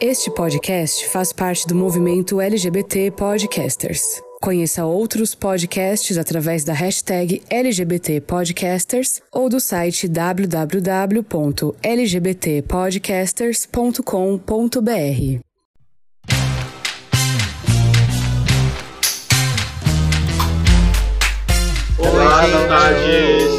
Este podcast faz parte do movimento LGBT Podcasters. Conheça outros podcasts através da hashtag LGBT Podcasters ou do site www.lgbtpodcasters.com.br. Olá, saudades!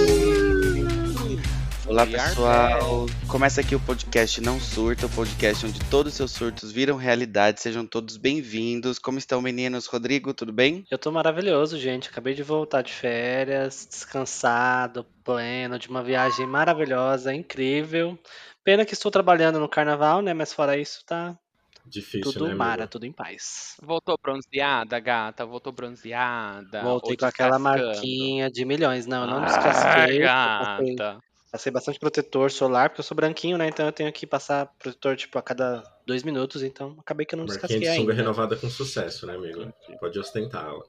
Olá pessoal, começa aqui o podcast Não Surta, o podcast onde todos os seus surtos viram realidade. Sejam todos bem-vindos. Como estão, meninos? Rodrigo, tudo bem? Eu tô maravilhoso, gente. Acabei de voltar de férias, descansado, pleno, de uma viagem maravilhosa, incrível. Pena que estou trabalhando no carnaval, né? Mas fora isso, tá Difícil, tudo né, mara, tudo em paz. Voltou bronzeada, gata? Voltou bronzeada? Voltei com aquela marquinha de milhões. Não, eu não Ah, descasquei. eu Passei, gata. Passei bastante protetor solar, porque eu sou branquinho, né? Então eu tenho que passar protetor, tipo, a cada dois minutos. Então acabei que eu não Marquinha descasquei de sunga ainda. renovada com sucesso, né, amigo? Pode ostentá-la.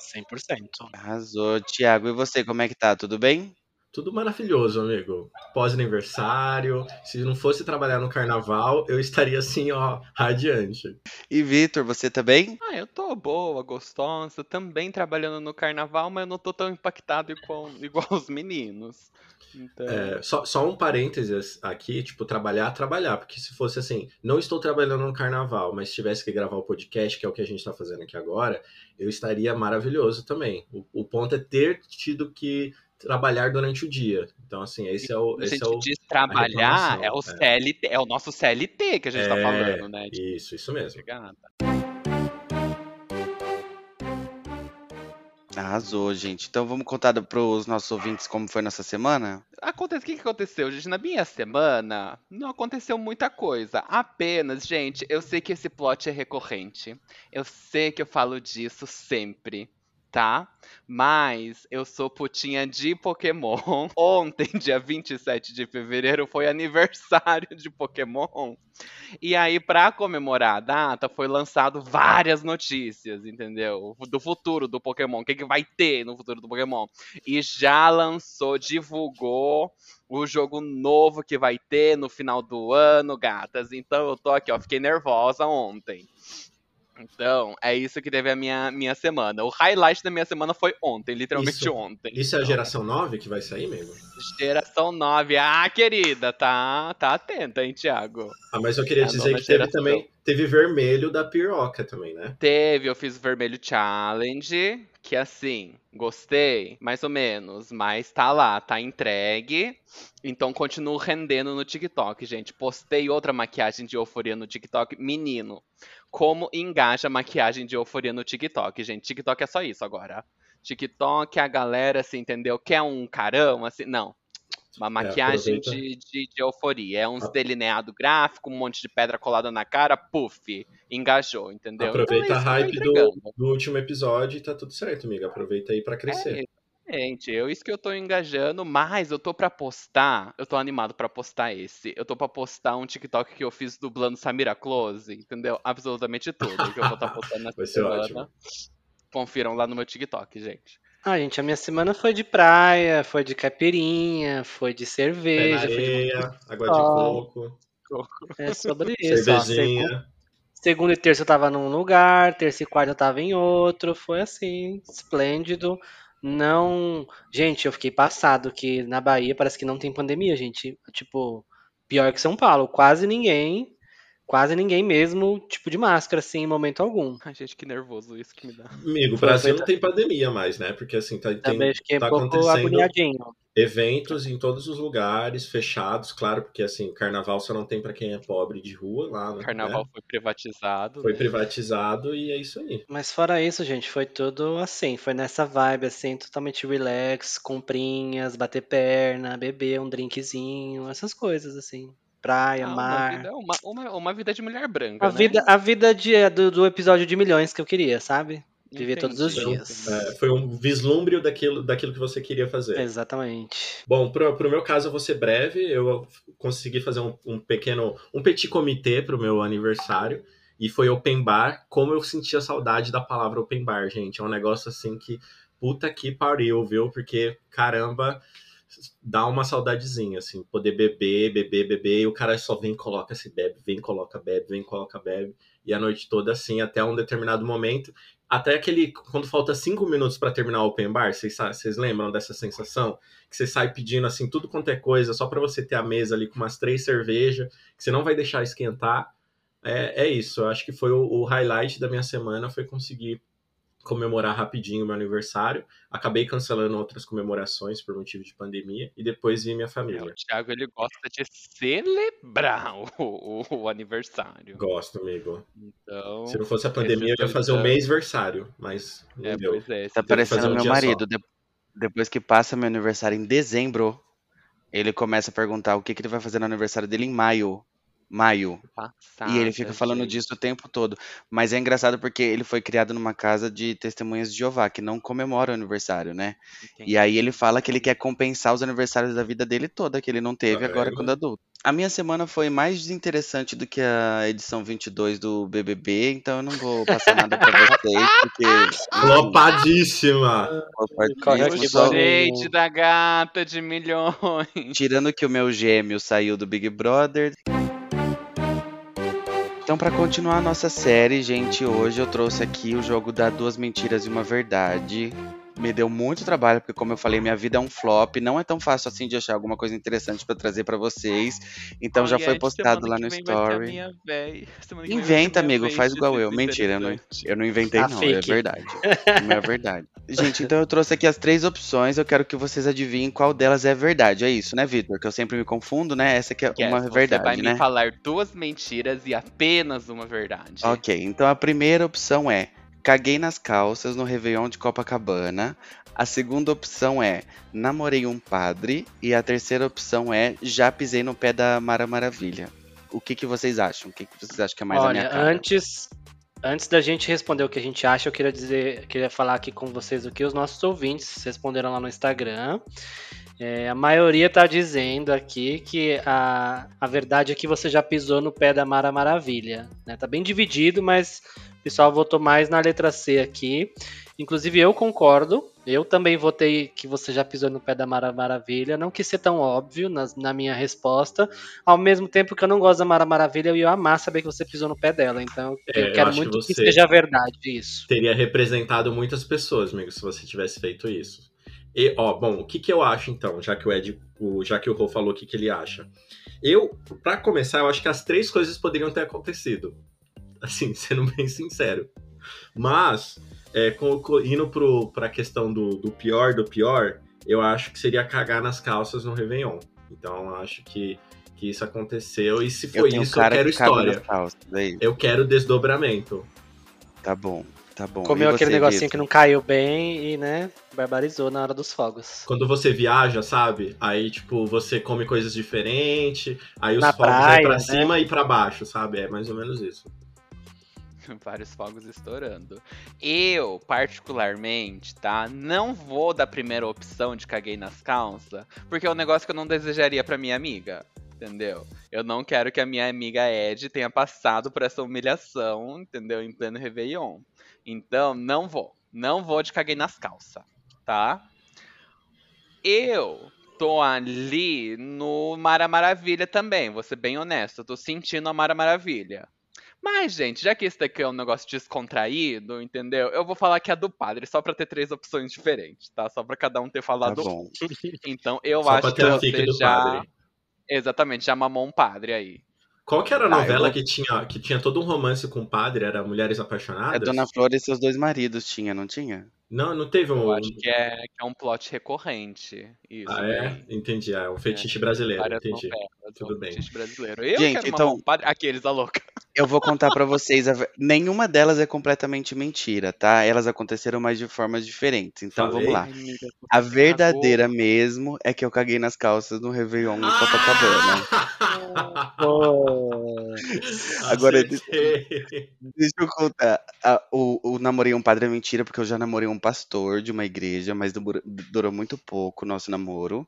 100%. Arrasou. Tiago, e você, como é que tá? Tudo bem? Tudo maravilhoso, amigo. Pós-aniversário. Se não fosse trabalhar no carnaval, eu estaria assim, ó, radiante. E Vitor, você tá bem? Ah, eu tô boa, gostosa, também trabalhando no carnaval, mas eu não tô tão impactado igual, igual os meninos. Então, É, só, só um parênteses aqui, tipo, trabalhar, trabalhar. Porque se fosse assim, não estou trabalhando no carnaval, mas tivesse que gravar o podcast, que é o que a gente tá fazendo aqui agora, eu estaria maravilhoso também. O, o ponto é ter tido que trabalhar durante o dia. Então, assim, esse é o. a Esse gente é o diz trabalhar, é o é. CLT, é o nosso CLT que a gente tá É, falando, né? Tipo, Isso, isso mesmo. gata. Arrasou, gente. Então vamos contar pros nossos ouvintes como foi nossa semana? Acontece, o que, que aconteceu, gente? Na minha semana, não aconteceu muita coisa. Apenas, gente, eu sei que esse plot é recorrente. Eu sei que eu falo disso sempre, tá? Mas eu sou putinha de Pokémon. Ontem, dia 27 de fevereiro, foi aniversário de Pokémon. E aí, pra comemorar a data, foi lançado várias notícias, entendeu? Do futuro do Pokémon. O que, que vai ter no futuro do Pokémon? E já lançou, divulgou o jogo novo que vai ter no final do ano, gatas. Então eu tô aqui, ó, fiquei nervosa ontem. Então, é isso que teve a minha, minha semana. O highlight da minha semana foi ontem, literalmente Isso- ontem. Isso é a Então, geração 9 que vai sair, amigo? Geração 9. Ah, querida, tá, tá atenta, hein, Thiago? Ah, mas eu queria É dizer que teve geração. também. Teve vermelho da piroca também, né? Teve, eu fiz o Vermelho Challenge, que assim, gostei, mais ou menos, mas tá lá, tá entregue. Então continuo rendendo no TikTok, gente. Postei outra maquiagem de euforia no TikTok. Menino, como engaja maquiagem de euforia no TikTok, gente? TikTok é só isso agora. TikTok, a galera, assim, entendeu? Quer um carão, assim, não. Uma maquiagem É, de, de, de euforia. É uns Ah. delineado gráfico, um monte de pedra colada na cara, puff, engajou, entendeu? Aproveita Então é a hype do, do último episódio e tá tudo certo, amiga. Aproveita aí pra crescer. É, gente, eu isso que eu tô engajando, mas eu tô pra postar, eu tô animado pra postar esse. Eu tô pra postar um TikTok que eu fiz dublando Samira Close, entendeu? Absolutamente tudo que eu vou estar postando nessa Vai ser semana. ótimo. Confiram lá no meu TikTok, gente. Ah, gente, a minha semana foi de praia, foi de caipirinha, foi de Pé na cerveja, foi de areia, água de coco, É sobre isso. ó. Cervejinha. Segunda e terça eu tava num lugar, terça e quarta eu tava em outro. Foi assim, esplêndido. Não. Gente, eu fiquei passado que na Bahia parece que não tem pandemia, gente. Tipo, pior que São Paulo. Quase ninguém. Quase ninguém mesmo, tipo, de máscara, assim, em momento algum. Ai, gente, que nervoso isso que me dá. Amigo, o Brasil não tem pandemia mais, né? Porque assim, tá, tem, fiquei tá acontecendo agoniadinho. eventos em todos os lugares, fechados, claro, porque assim, carnaval só não tem pra quem é pobre de rua lá, né? Carnaval foi privatizado. Foi né? privatizado e é isso aí. Mas fora isso, gente, foi tudo assim, foi nessa vibe, assim, totalmente relax, comprinhas, bater perna, beber um drinkzinho, essas coisas, assim. Praia, Ah, uma, mar. vida, uma, uma, uma vida de mulher branca, A né? vida, a vida de, do, do episódio de milhões que eu queria, sabe? Viver todos os Entendi. dias. É, foi um vislumbre daquilo, daquilo que você queria fazer. Exatamente. Bom, pro, pro meu caso eu vou ser breve. Eu consegui fazer um, um pequeno, um petit comitê pro meu aniversário. E foi open bar. Como eu sentia saudade da palavra open bar, gente. É um negócio assim que puta que pariu, viu? Porque, caramba, dá uma saudadezinha, assim, poder beber, beber, beber, e o cara só vem, coloca, se bebe, vem, coloca, bebe, vem, coloca, bebe, e a noite toda assim, até um determinado momento, até aquele, quando falta cinco minutos para terminar o open bar, vocês, vocês lembram dessa sensação? Que você sai pedindo, assim, tudo quanto é coisa, só para você ter a mesa ali com umas três cervejas, que você não vai deixar esquentar, é, é isso, eu acho que foi o, o highlight da minha semana, foi conseguir comemorar rapidinho o meu aniversário. Acabei cancelando outras comemorações por motivo de pandemia e depois vi minha família. É, o Thiago ele gosta de celebrar o, o, o, aniversário. Gosto, amigo. Então, se não fosse a pandemia, eu ia fazer o um mês-versário, mas não é, deu. É, tá parecendo um meu marido. De, depois que passa meu aniversário em dezembro, ele começa a perguntar o que, que ele vai fazer no aniversário dele em maio maio. Passada, e ele fica falando gente. disso o tempo todo. Mas é engraçado porque ele foi criado numa casa de testemunhas de Jeová, que não comemora o aniversário, né? Entendi. E aí ele fala que ele quer compensar os aniversários da vida dele toda, que ele não teve agora quando adulto. A minha semana foi mais desinteressante do que a edição 22 do BBB, então eu não vou passar nada pra vocês, porque... Flopadíssima! Flopadíssima. Gente da gata de milhões! Tirando que o meu gêmeo saiu do Big Brother... Então, para continuar a nossa série, gente, hoje eu trouxe aqui o jogo da Duas Mentiras e uma Verdade me deu muito trabalho, porque como eu falei, minha vida é um flop, não é tão fácil assim de achar alguma coisa interessante para trazer para vocês. Então já foi postado lá no story. Inventa, amigo, faz igual eu. Mentira, eu não, eu não inventei tá não, é verdade. Não é verdade. Gente, então eu trouxe aqui as três opções, eu quero que vocês adivinhem qual delas é verdade. É isso, né, Vitor? Que eu sempre me confundo, né? Essa aqui é yes, uma verdade, vai né? me falar duas mentiras e apenas uma verdade. OK, então a primeira opção é Caguei nas calças no Réveillon de Copacabana. A segunda opção é namorei um padre. E a terceira opção é já pisei no pé da Mara Maravilha. O que, que vocês acham? O que, que vocês acham que é mais Olha, a minha cara? Antes, antes da gente responder o que a gente acha, eu queria dizer, queria falar aqui com vocês o que os nossos ouvintes responderam lá no Instagram. É, a maioria está dizendo aqui que a, a verdade é que você já pisou no pé da Mara Maravilha. Né? Tá bem dividido, mas o pessoal votou mais na letra C aqui. Inclusive eu concordo. Eu também votei que você já pisou no pé da Mara Maravilha. Não quis ser tão óbvio na, na minha resposta. Ao mesmo tempo que eu não gosto da Mara Maravilha, eu ia amar saber que você pisou no pé dela. Então é, eu quero eu muito que, que seja verdade isso. Teria representado muitas pessoas, amigo, se você tivesse feito isso. E, ó, bom, o que, que eu acho então, já que o Ed, o, já que o Rô falou o que, que ele acha. Eu, para começar, eu acho que as três coisas poderiam ter acontecido assim, sendo bem sincero. Mas, é, com, indo para a questão do, do pior do pior, eu acho que seria cagar nas calças no Réveillon. Então, acho que, que isso aconteceu. E se foi eu isso, eu quero história. Calças, é eu quero desdobramento. Tá bom. Tá bom. Comeu aquele negocinho Vitor? que não caiu bem e, né, barbarizou na hora dos fogos. Quando você viaja, sabe? Aí, tipo, você come coisas diferentes, aí os na fogos praia, é pra né? cima e para baixo, sabe? É mais ou menos isso. vários fogos estourando. Eu, particularmente, tá? Não vou da primeira opção de caguei nas calças, porque é um negócio que eu não desejaria para minha amiga. Entendeu? Eu não quero que a minha amiga Ed tenha passado por essa humilhação, entendeu? Em pleno Réveillon. Então, não vou. Não vou de caguei nas calças, tá? Eu tô ali no Mara Maravilha também, vou ser bem honesto. Eu tô sentindo a Mara Maravilha. Mas, gente, já que esse daqui é um negócio descontraído, entendeu? Eu vou falar que é do padre, só pra ter três opções diferentes, tá? Só pra cada um ter falado tá bom. Então, eu só acho que você já... Padre. Exatamente, já mamou um padre aí. Qual que era a ah, novela vou... que, tinha, que tinha todo um romance com o padre? Era Mulheres Apaixonadas? É Dona Flor e seus dois maridos tinha, não tinha? Não, não teve um. Eu acho que é, que é um plot recorrente. Isso, ah, é? Né? Entendi. É um fetiche é, brasileiro. Entendi. Novelas, Tudo um bem. Fetiche brasileiro. Eu Gente, então. Padre... Aqueles, a louca. Eu vou contar para vocês. A... Nenhuma delas é completamente mentira, tá? Elas aconteceram, mas de formas diferentes. Então Falei. vamos lá. A verdadeira mesmo é que eu caguei nas calças no Réveillon no Copacabana. Agora, deixa, deixa eu contar. o, o namorei um padre é mentira, porque eu já namorei um pastor de uma igreja, mas durou muito pouco o nosso namoro.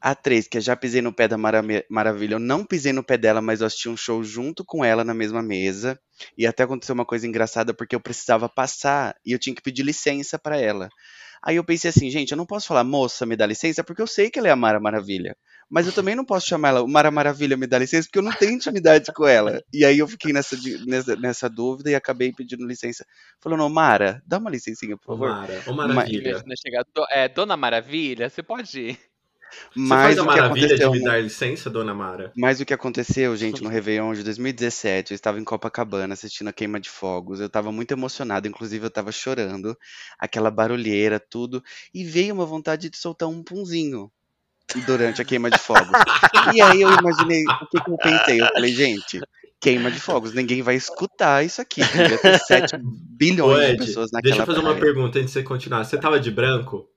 A três, que eu já pisei no pé da Mara Maravilha, eu não pisei no pé dela, mas eu assisti um show junto com ela na mesma mesa. E até aconteceu uma coisa engraçada, porque eu precisava passar e eu tinha que pedir licença para ela. Aí eu pensei assim, gente, eu não posso falar, moça, me dá licença, porque eu sei que ela é a Mara Maravilha. Mas eu também não posso chamar ela Mara Maravilha, me dá licença, porque eu não tenho intimidade com ela. E aí eu fiquei nessa, nessa, nessa dúvida e acabei pedindo licença. Falando, Mara, dá uma licencinha, por favor. Ô, Mara, ô Maravilha. É, Dona Maravilha, você pode ir. Mas Você faz a maravilha de me dar licença, dona Mara? Mas o que aconteceu, gente, no Réveillon de 2017, eu estava em Copacabana assistindo a queima de fogos. Eu estava muito emocionado, inclusive eu estava chorando, aquela barulheira, tudo. E veio uma vontade de soltar um punzinho durante a queima de fogos. e aí eu imaginei, o que, que eu pensei? Eu falei, gente, queima de fogos, ninguém vai escutar isso aqui. Devia ter 7 bilhões Ed, de pessoas naquela Deixa eu fazer praia. uma pergunta antes de você continuar. Você tava de branco?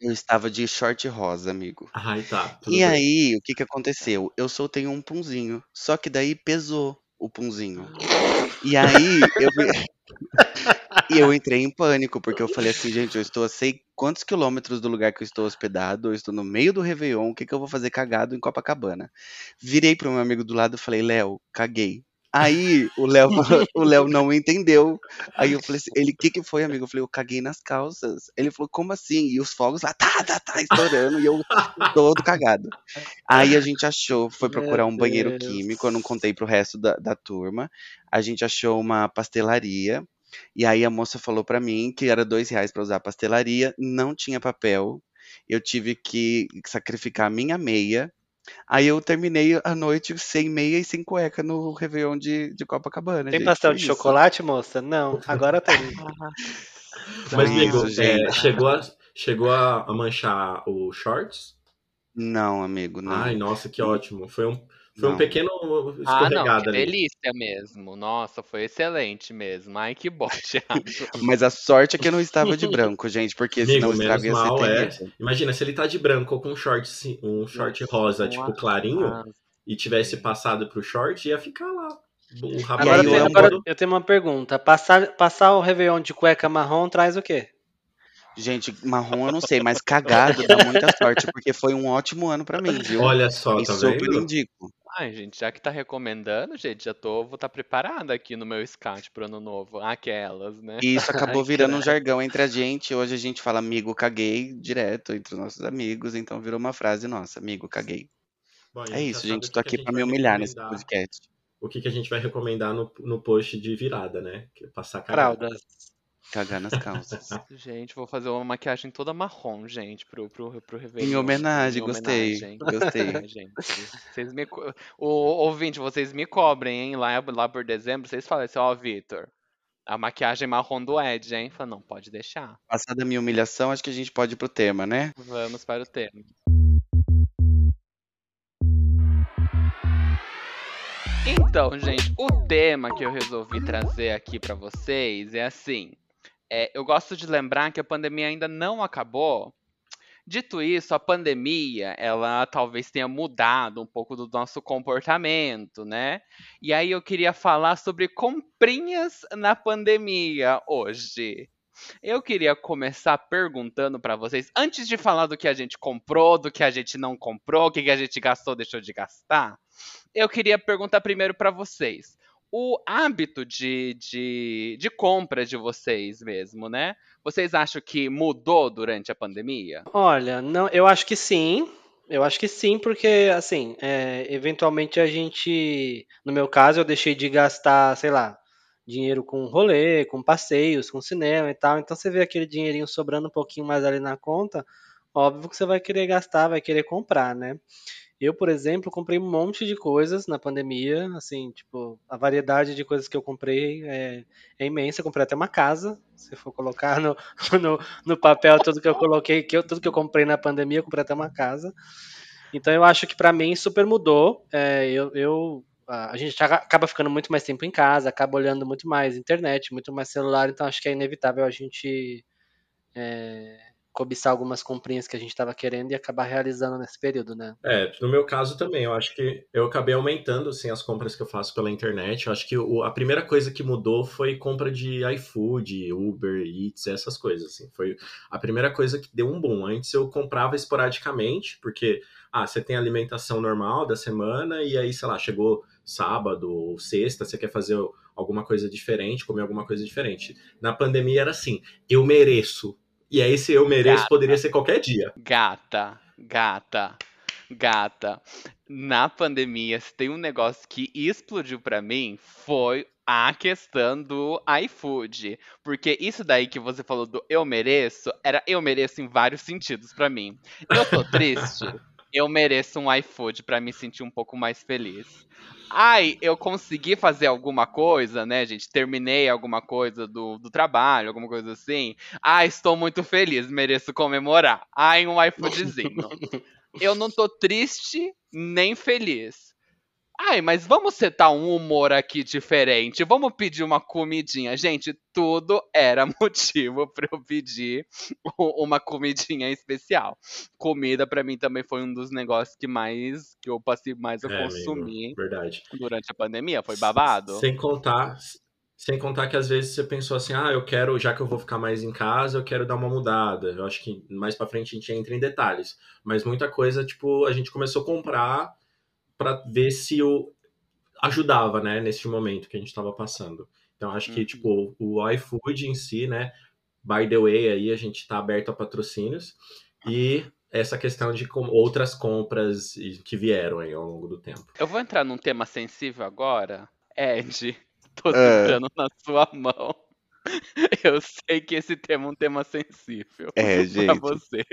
Eu estava de short rosa, amigo. Ai, tá. E bem. aí, o que que aconteceu? Eu soltei um punzinho, só que daí pesou o punzinho. E aí, eu, e eu entrei em pânico, porque eu falei assim, gente, eu estou a sei quantos quilômetros do lugar que eu estou hospedado, eu estou no meio do Réveillon, o que que eu vou fazer cagado em Copacabana? Virei pro meu amigo do lado e falei, Léo, caguei. Aí o Léo o Léo não entendeu. Aí eu falei assim, ele, o que que foi, amigo? Eu falei, eu caguei nas calças. Ele falou, como assim? E os fogos lá, tá, tá, tá, estourando, e eu todo cagado. Aí a gente achou, foi procurar um banheiro químico, eu não contei pro resto da, da turma. A gente achou uma pastelaria, e aí a moça falou para mim que era dois reais para usar a pastelaria, não tinha papel. Eu tive que sacrificar a minha meia Aí eu terminei a noite sem meia e sem cueca no Réveillon de, de Copacabana. Tem gente, pastel de isso. chocolate, moça? Não, agora tem. Mas, amigo, é, chegou, a, chegou a manchar o shorts? Não, amigo, não. Ai, nossa, que ótimo. Foi um, foi não. um pequeno escorregada ah, não, que ali. delícia mesmo. Nossa, foi excelente mesmo. Ai, que bom, Mas a sorte é que eu não estava de branco, gente, porque Amigo, senão ia mal, é. Imagina, se ele tá de branco com um short, um short rosa, tipo, clarinho, e tivesse passado pro short, ia ficar lá. Um agora, eu, agora eu tenho uma pergunta. Passar, passar o Réveillon de cueca marrom traz o quê? Gente, marrom eu não sei, mas cagado dá muita sorte, porque foi um ótimo ano para mim, viu? Olha só, e tá super vendo? indico. Ai, gente, já que tá recomendando, gente, já tô, vou estar tá preparada aqui no meu scout pro ano novo. Aquelas, né? E isso acabou virando um jargão entre a gente. Hoje a gente fala amigo, caguei direto entre os nossos amigos, então virou uma frase nossa, amigo, caguei. Bom, é isso, gente, tô aqui para me humilhar nesse podcast. O que, que a gente vai recomendar no, no post de virada, né? Que é passar cagada. Fraldas. Cagar nas calças. gente, vou fazer uma maquiagem toda marrom, gente, pro, pro, pro Réveillon. Em homenagem, em gostei. Homenagem. Gostei. gente, vocês me, o ouvinte, vocês me cobrem, hein? Lá, lá por dezembro, vocês falam assim, ó, oh, Vitor, a maquiagem marrom do Ed, hein? Fala, não, pode deixar. Passada a minha humilhação, acho que a gente pode ir pro tema, né? Vamos para o tema. Então, gente, o tema que eu resolvi trazer aqui para vocês é assim: é, eu gosto de lembrar que a pandemia ainda não acabou. Dito isso, a pandemia, ela talvez tenha mudado um pouco do nosso comportamento, né? E aí eu queria falar sobre comprinhas na pandemia hoje. Eu queria começar perguntando para vocês, antes de falar do que a gente comprou, do que a gente não comprou, o que a gente gastou, deixou de gastar, eu queria perguntar primeiro para vocês o hábito de, de, de compra de vocês mesmo, né? Vocês acham que mudou durante a pandemia? Olha, não, eu acho que sim. Eu acho que sim, porque assim, é, eventualmente a gente, no meu caso, eu deixei de gastar, sei lá, dinheiro com rolê, com passeios, com cinema e tal. Então você vê aquele dinheirinho sobrando um pouquinho mais ali na conta, óbvio que você vai querer gastar, vai querer comprar, né? Eu, por exemplo, comprei um monte de coisas na pandemia, assim, tipo, a variedade de coisas que eu comprei é, é imensa. Eu comprei até uma casa, se for colocar no, no, no, papel tudo que eu coloquei, que eu, tudo que eu comprei na pandemia, eu comprei até uma casa. Então eu acho que para mim super mudou. É, eu, eu, a gente acaba ficando muito mais tempo em casa, acaba olhando muito mais internet, muito mais celular, então acho que é inevitável a gente é, cobiçar algumas comprinhas que a gente estava querendo e acabar realizando nesse período, né? É, no meu caso também, eu acho que eu acabei aumentando assim, as compras que eu faço pela internet. Eu acho que o, a primeira coisa que mudou foi compra de iFood, Uber Eats, essas coisas. Assim. Foi a primeira coisa que deu um boom. Antes eu comprava esporadicamente, porque ah, você tem a alimentação normal da semana e aí, sei lá, chegou sábado ou sexta, você quer fazer alguma coisa diferente, comer alguma coisa diferente. Na pandemia era assim, eu mereço E aí, esse eu mereço gata. poderia ser qualquer dia. Gata, gata, gata. Na pandemia, se tem um negócio que explodiu para mim, foi a questão do iFood. Porque isso daí que você falou do eu mereço, era eu mereço em vários sentidos para mim. Eu tô triste, eu mereço um iFood para me sentir um pouco mais feliz. Ai, eu consegui fazer alguma coisa, né, gente? Terminei alguma coisa do, do trabalho, alguma coisa assim. Ah, estou muito feliz, mereço comemorar. Ai, um iFoodzinho. eu não tô triste nem feliz. Ai, mas vamos setar um humor aqui diferente. Vamos pedir uma comidinha. Gente, tudo era motivo para eu pedir uma comidinha especial. Comida para mim também foi um dos negócios que mais que eu passei mais a é, consumir. Amigo, verdade. Durante a pandemia, foi babado. Sem contar, sem contar que às vezes você pensou assim: "Ah, eu quero, já que eu vou ficar mais em casa, eu quero dar uma mudada". Eu acho que mais para frente a gente entra em detalhes, mas muita coisa, tipo, a gente começou a comprar para ver se o ajudava, né, nesse momento que a gente estava passando. Então acho que uhum. tipo o iFood em si, né, by the way aí a gente está aberto a patrocínios e essa questão de com outras compras que vieram aí ao longo do tempo. Eu vou entrar num tema sensível agora, Ed. Tô é. na sua mão. Eu sei que esse tema é um tema sensível é, gente. pra você.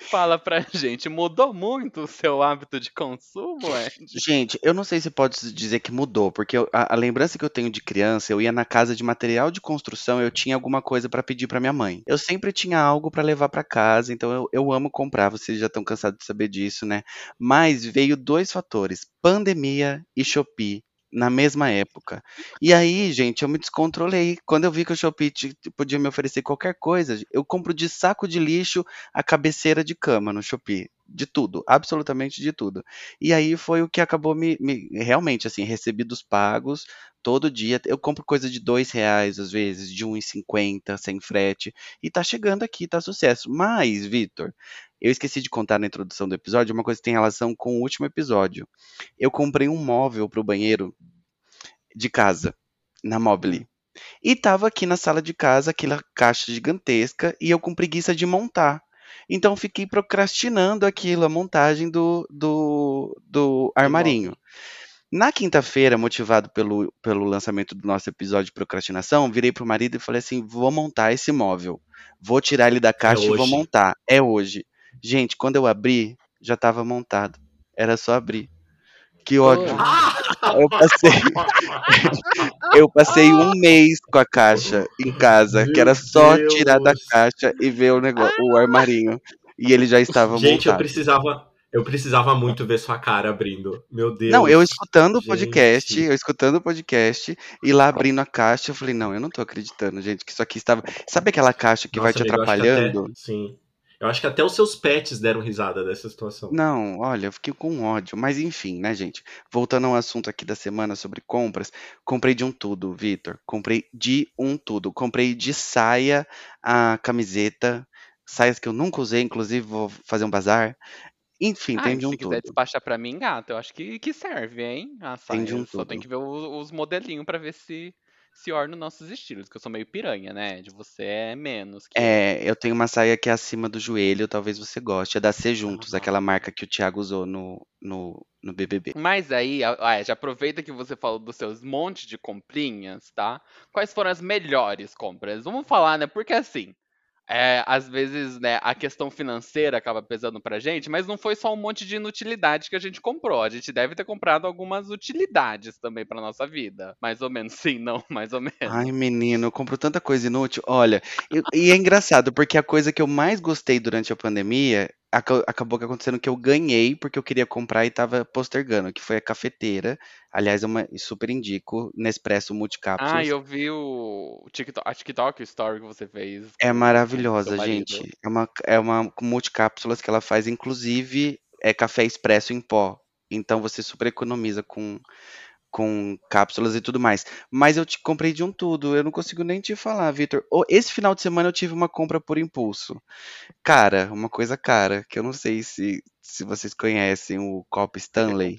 Fala pra gente, mudou muito o seu hábito de consumo, Ed? Gente, eu não sei se pode dizer que mudou, porque eu, a, a, lembrança que eu tenho de criança, eu ia na casa de material de construção, eu tinha alguma coisa para pedir para minha mãe. Eu sempre tinha algo para levar para casa, então eu, eu amo comprar, vocês já estão cansados de saber disso, né? Mas veio dois fatores, pandemia e Shopee na mesma época. E aí, gente, eu me descontrolei. Quando eu vi que o Shopee podia me oferecer qualquer coisa, eu compro de saco de lixo a cabeceira de cama no Shopee. De tudo, absolutamente de tudo. E aí foi o que acabou me, me realmente, assim, recebidos pagos todo dia. Eu compro coisa de dois reais, às vezes, de 1,50, sem frete. E tá chegando aqui, tá sucesso. Mas, Vitor, eu esqueci de contar na introdução do episódio uma coisa que tem relação com o último episódio. Eu comprei um móvel para o banheiro de casa, na Mobile. E tava aqui na sala de casa, aquela caixa gigantesca, e eu com preguiça de montar. Então fiquei procrastinando aquilo, a montagem do, do, do armarinho. Na quinta-feira, motivado pelo, pelo lançamento do nosso episódio de procrastinação, virei pro marido e falei assim: vou montar esse móvel. Vou tirar ele da é caixa é e vou montar. É hoje. Gente, quando eu abri, já estava montado. Era só abrir. Que ódio. Eu passei, eu passei um mês com a caixa em casa, Meu que era só Deus. tirar da caixa e ver o negócio, o armarinho. E ele já estava Gente, montado. Gente, eu precisava, eu precisava muito ver sua cara abrindo. Meu Deus. Não, eu escutando gente. o podcast, eu escutando o podcast e lá abrindo a caixa, eu falei, não, eu não tô acreditando, gente, que isso aqui estava. Sabe aquela caixa que Nossa, vai te amigo, atrapalhando? Até, sim. Eu acho que até os seus pets deram risada dessa situação. Não, olha, eu fiquei com ódio. Mas enfim, né, gente? Voltando ao assunto aqui da semana sobre compras, comprei de um tudo, Vitor. Comprei de um tudo. Comprei de saia a camiseta, saias que eu nunca usei, inclusive vou fazer um bazar. Enfim, tem de um se tudo. quiser despachar pra mim, gato, eu acho que, que serve, hein? A saia. Tem de um Só tudo. tem que ver os, os modelinhos pra ver se se orna nossos estilos, que eu sou meio piranha, né? De você é menos. Que... É, eu tenho uma saia que é acima do joelho, talvez você goste. É da C Juntos, uhum. aquela marca que o Thiago usou no, no, no BBB. Mas aí, ah, já aproveita que você falou dos seus montes de comprinhas, tá? Quais foram as melhores compras? Vamos falar, né? Porque assim, é, às vezes, né, a questão financeira acaba pesando pra gente, mas não foi só um monte de inutilidade que a gente comprou. A gente deve ter comprado algumas utilidades também pra nossa vida. Mais ou menos, sim, não, mais ou menos. Ai, menino, eu compro tanta coisa inútil. Olha, e, e é engraçado, porque a coisa que eu mais gostei durante a pandemia acabou que acontecendo que eu ganhei porque eu queria comprar e tava postergando, que foi a cafeteira. Aliás, é uma super indico, Nespresso Multicapsulas. Ah, eu vi o TikTok, a TikTok Story que você fez. É maravilhosa, gente. É uma, é uma multicápsulas que ela faz, inclusive, é café expresso em pó. Então você super economiza com com cápsulas e tudo mais. Mas eu te comprei de um tudo, eu não consigo nem te falar, Vitor. Esse final de semana eu tive uma compra por impulso. Cara, uma coisa cara, que eu não sei se, se vocês conhecem o copo Stanley.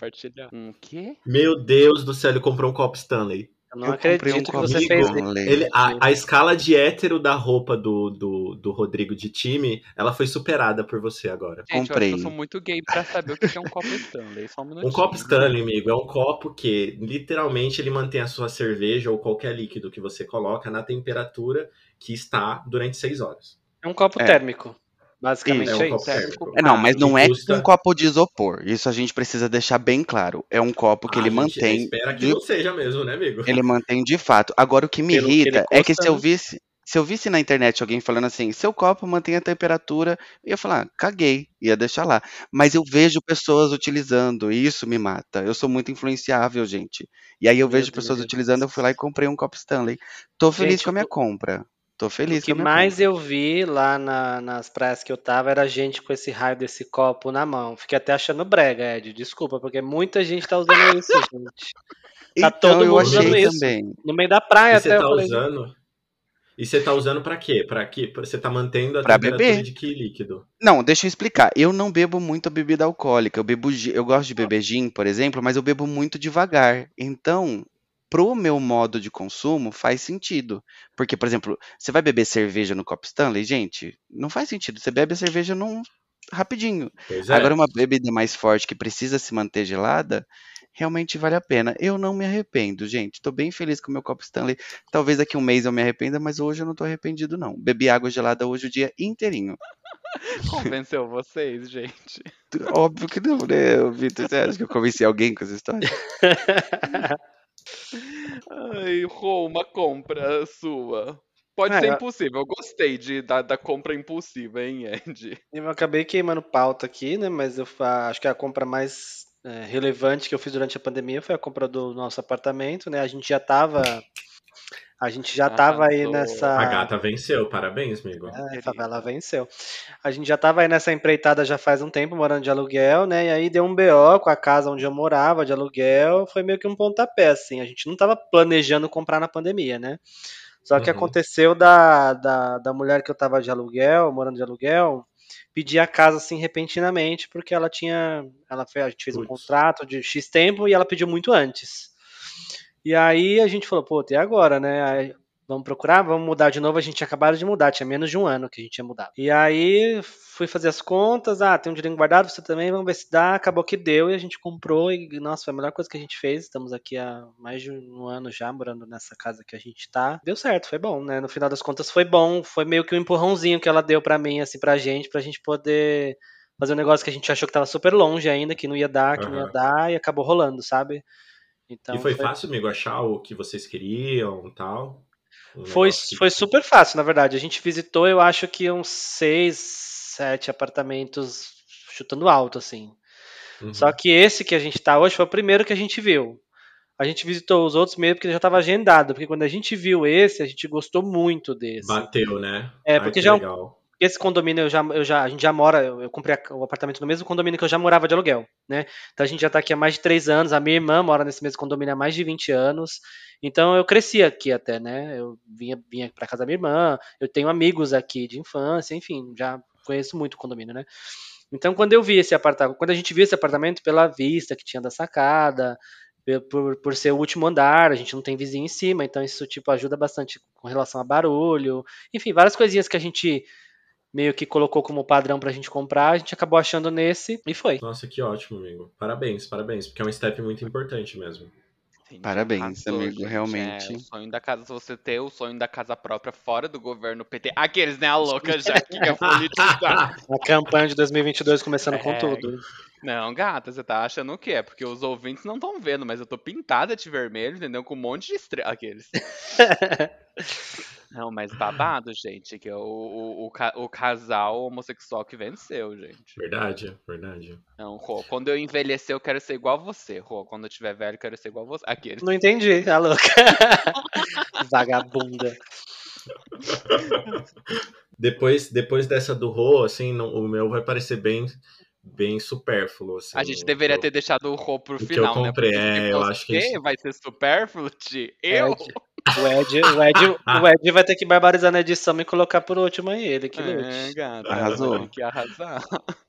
Um quê? Meu Deus do céu, ele comprou um copo Stanley. Não eu acredito um que você fez ele, a, a, escala de hétero da roupa do, do, do Rodrigo de time, ela foi superada por você agora. Gente, Comprei. Eu, eu sou muito gay pra saber o que é um copo Stanley. Só um, um copo Stanley, amigo, é um copo que literalmente ele mantém a sua cerveja ou qualquer líquido que você coloca na temperatura que está durante seis horas. É um copo é. térmico. Basicamente é, um é isso. É, não, mas não é custa... um copo de isopor. Isso a gente precisa deixar bem claro. É um copo que ah, ele mantém. Espera que de... não seja mesmo, né, amigo? Ele mantém de fato. Agora o que me Pelo irrita que é que se eu né? visse. Se eu visse na internet alguém falando assim, seu copo mantém a temperatura, eu ia falar, caguei, ia deixar lá. Mas eu vejo pessoas utilizando, e isso me mata. Eu sou muito influenciável, gente. E aí eu vejo pessoas utilizando, eu fui lá e comprei um copo Stanley. Tô feliz gente, com a minha compra. Tô feliz. O que mais eu vi lá na, nas praias que eu tava era gente com esse raio desse copo na mão. Fiquei até achando brega, Ed. Desculpa, porque muita gente tá usando isso, gente. Tá então, todo mundo usando isso. Também. No meio da praia e até. Você tá usando? E você tá usando para quê? Para quê? Você tá mantendo a pra temperatura beber. de que líquido? Não, deixa eu explicar. Eu não bebo muito bebida alcoólica. Eu bebo, eu gosto de beber gin, por exemplo, mas eu bebo muito devagar. Então, pro meu modo de consumo faz sentido. Porque, por exemplo, você vai beber cerveja no copo Stanley, gente, não faz sentido. Você bebe a cerveja num rapidinho. É. Agora uma bebida mais forte que precisa se manter gelada, realmente vale a pena. Eu não me arrependo, gente. Tô bem feliz com o meu copo Stanley. Talvez daqui um mês eu me arrependa, mas hoje eu não tô arrependido não. Bebi água gelada hoje o dia inteirinho. Convenceu vocês, gente? Óbvio que não, né, Vitor? Você acha que eu convenci alguém com essa história? Rô, uma compra sua. Pode é, ser impossível. Eu gostei de, da, da compra impulsiva, hein, Ed? Eu acabei queimando pauta aqui, né? Mas eu acho que a compra mais é, relevante que eu fiz durante a pandemia foi a compra do nosso apartamento, né? A gente já tava a gente já estava aí nessa. A gata venceu, parabéns, amigo. É, a favela venceu. A gente já estava aí nessa empreitada já faz um tempo, morando de aluguel, né? E aí deu um BO com a casa onde eu morava, de aluguel. Foi meio que um pontapé, assim. A gente não estava planejando comprar na pandemia, né? Só que uhum. aconteceu da, da, da mulher que eu estava de aluguel, morando de aluguel, pedir a casa assim repentinamente, porque ela tinha. Ela fez, a gente fez Puts. um contrato de X tempo e ela pediu muito antes. E aí a gente falou, pô, e agora, né? Aí, vamos procurar, vamos mudar de novo. A gente tinha acabado de mudar, tinha menos de um ano que a gente tinha mudado. E aí fui fazer as contas, ah, tem um dinheiro guardado, você também, vamos ver se dá. Acabou que deu e a gente comprou e, nossa, foi a melhor coisa que a gente fez. Estamos aqui há mais de um ano já morando nessa casa que a gente tá. Deu certo, foi bom, né? No final das contas foi bom, foi meio que um empurrãozinho que ela deu para mim, assim, pra gente, pra gente poder fazer um negócio que a gente achou que tava super longe ainda, que não ia dar, que uhum. não ia dar, e acabou rolando, sabe? Então, e foi, foi, fácil, amigo, achar o que vocês queriam e tal? Um foi, que... foi super fácil, na verdade. A gente visitou, eu acho que uns seis, sete apartamentos chutando alto, assim. Uhum. Só que esse que a gente tá hoje foi o primeiro que a gente viu. A gente visitou os outros mesmo porque já estava agendado, porque quando a gente viu esse, a gente gostou muito desse. Bateu, né? É, porque Ai, já é legal esse condomínio eu já, eu já, a gente já mora, eu comprei o apartamento no mesmo condomínio que eu já morava de aluguel, né? Então a gente já tá aqui há mais de três anos, a minha irmã mora nesse mesmo condomínio há mais de 20 anos, então eu cresci aqui até, né? Eu vinha, vinha para casa da minha irmã, eu tenho amigos aqui de infância, enfim, já conheço muito o condomínio, né? Então quando eu vi esse apartamento, quando a gente viu esse apartamento pela vista que tinha da sacada, por, por ser o último andar, a gente não tem vizinho em cima, então isso tipo ajuda bastante com relação a barulho, enfim, várias coisinhas que a gente meio que colocou como padrão pra gente comprar, a gente acabou achando nesse e foi. Nossa, que ótimo, amigo. Parabéns, parabéns, porque é um step muito importante mesmo. Sim, Parabéns, amigo, gente, realmente. É, o sonho da casa, você ter o sonho da casa própria fora do governo PT. Aqueles, né, a louca já que é politizar. A campanha de 2022 começando é, com tudo. Não, gata, você tá achando o quê? Porque os ouvintes não estão vendo, mas eu tô pintada de vermelho, entendeu? Com um monte de estrela. Aqueles. Não, mas babado, gente, que é o, o, o, o, casal homossexual que venceu, gente. Verdade, verdade. Não, Rô, quando eu envelhecer, eu quero ser igual a você, Rô. Quando eu tiver velho, eu quero ser igual a você. Aqui. Não entendi, tá louca. Vagabunda. depois, depois dessa do Rô, assim, não, o meu vai parecer bem bem supérfluo. Assim, a gente deveria eu, ter deixado o Rô pro final, que eu comprei, né? É, eu acho que. Quem vai ser supérfluo? Eu? É, o Ed, o, Ed, o Ed vai ter que barbarizar na edição e colocar por último aí ele. Que é, gata, Arrasou. Tem que arrasar.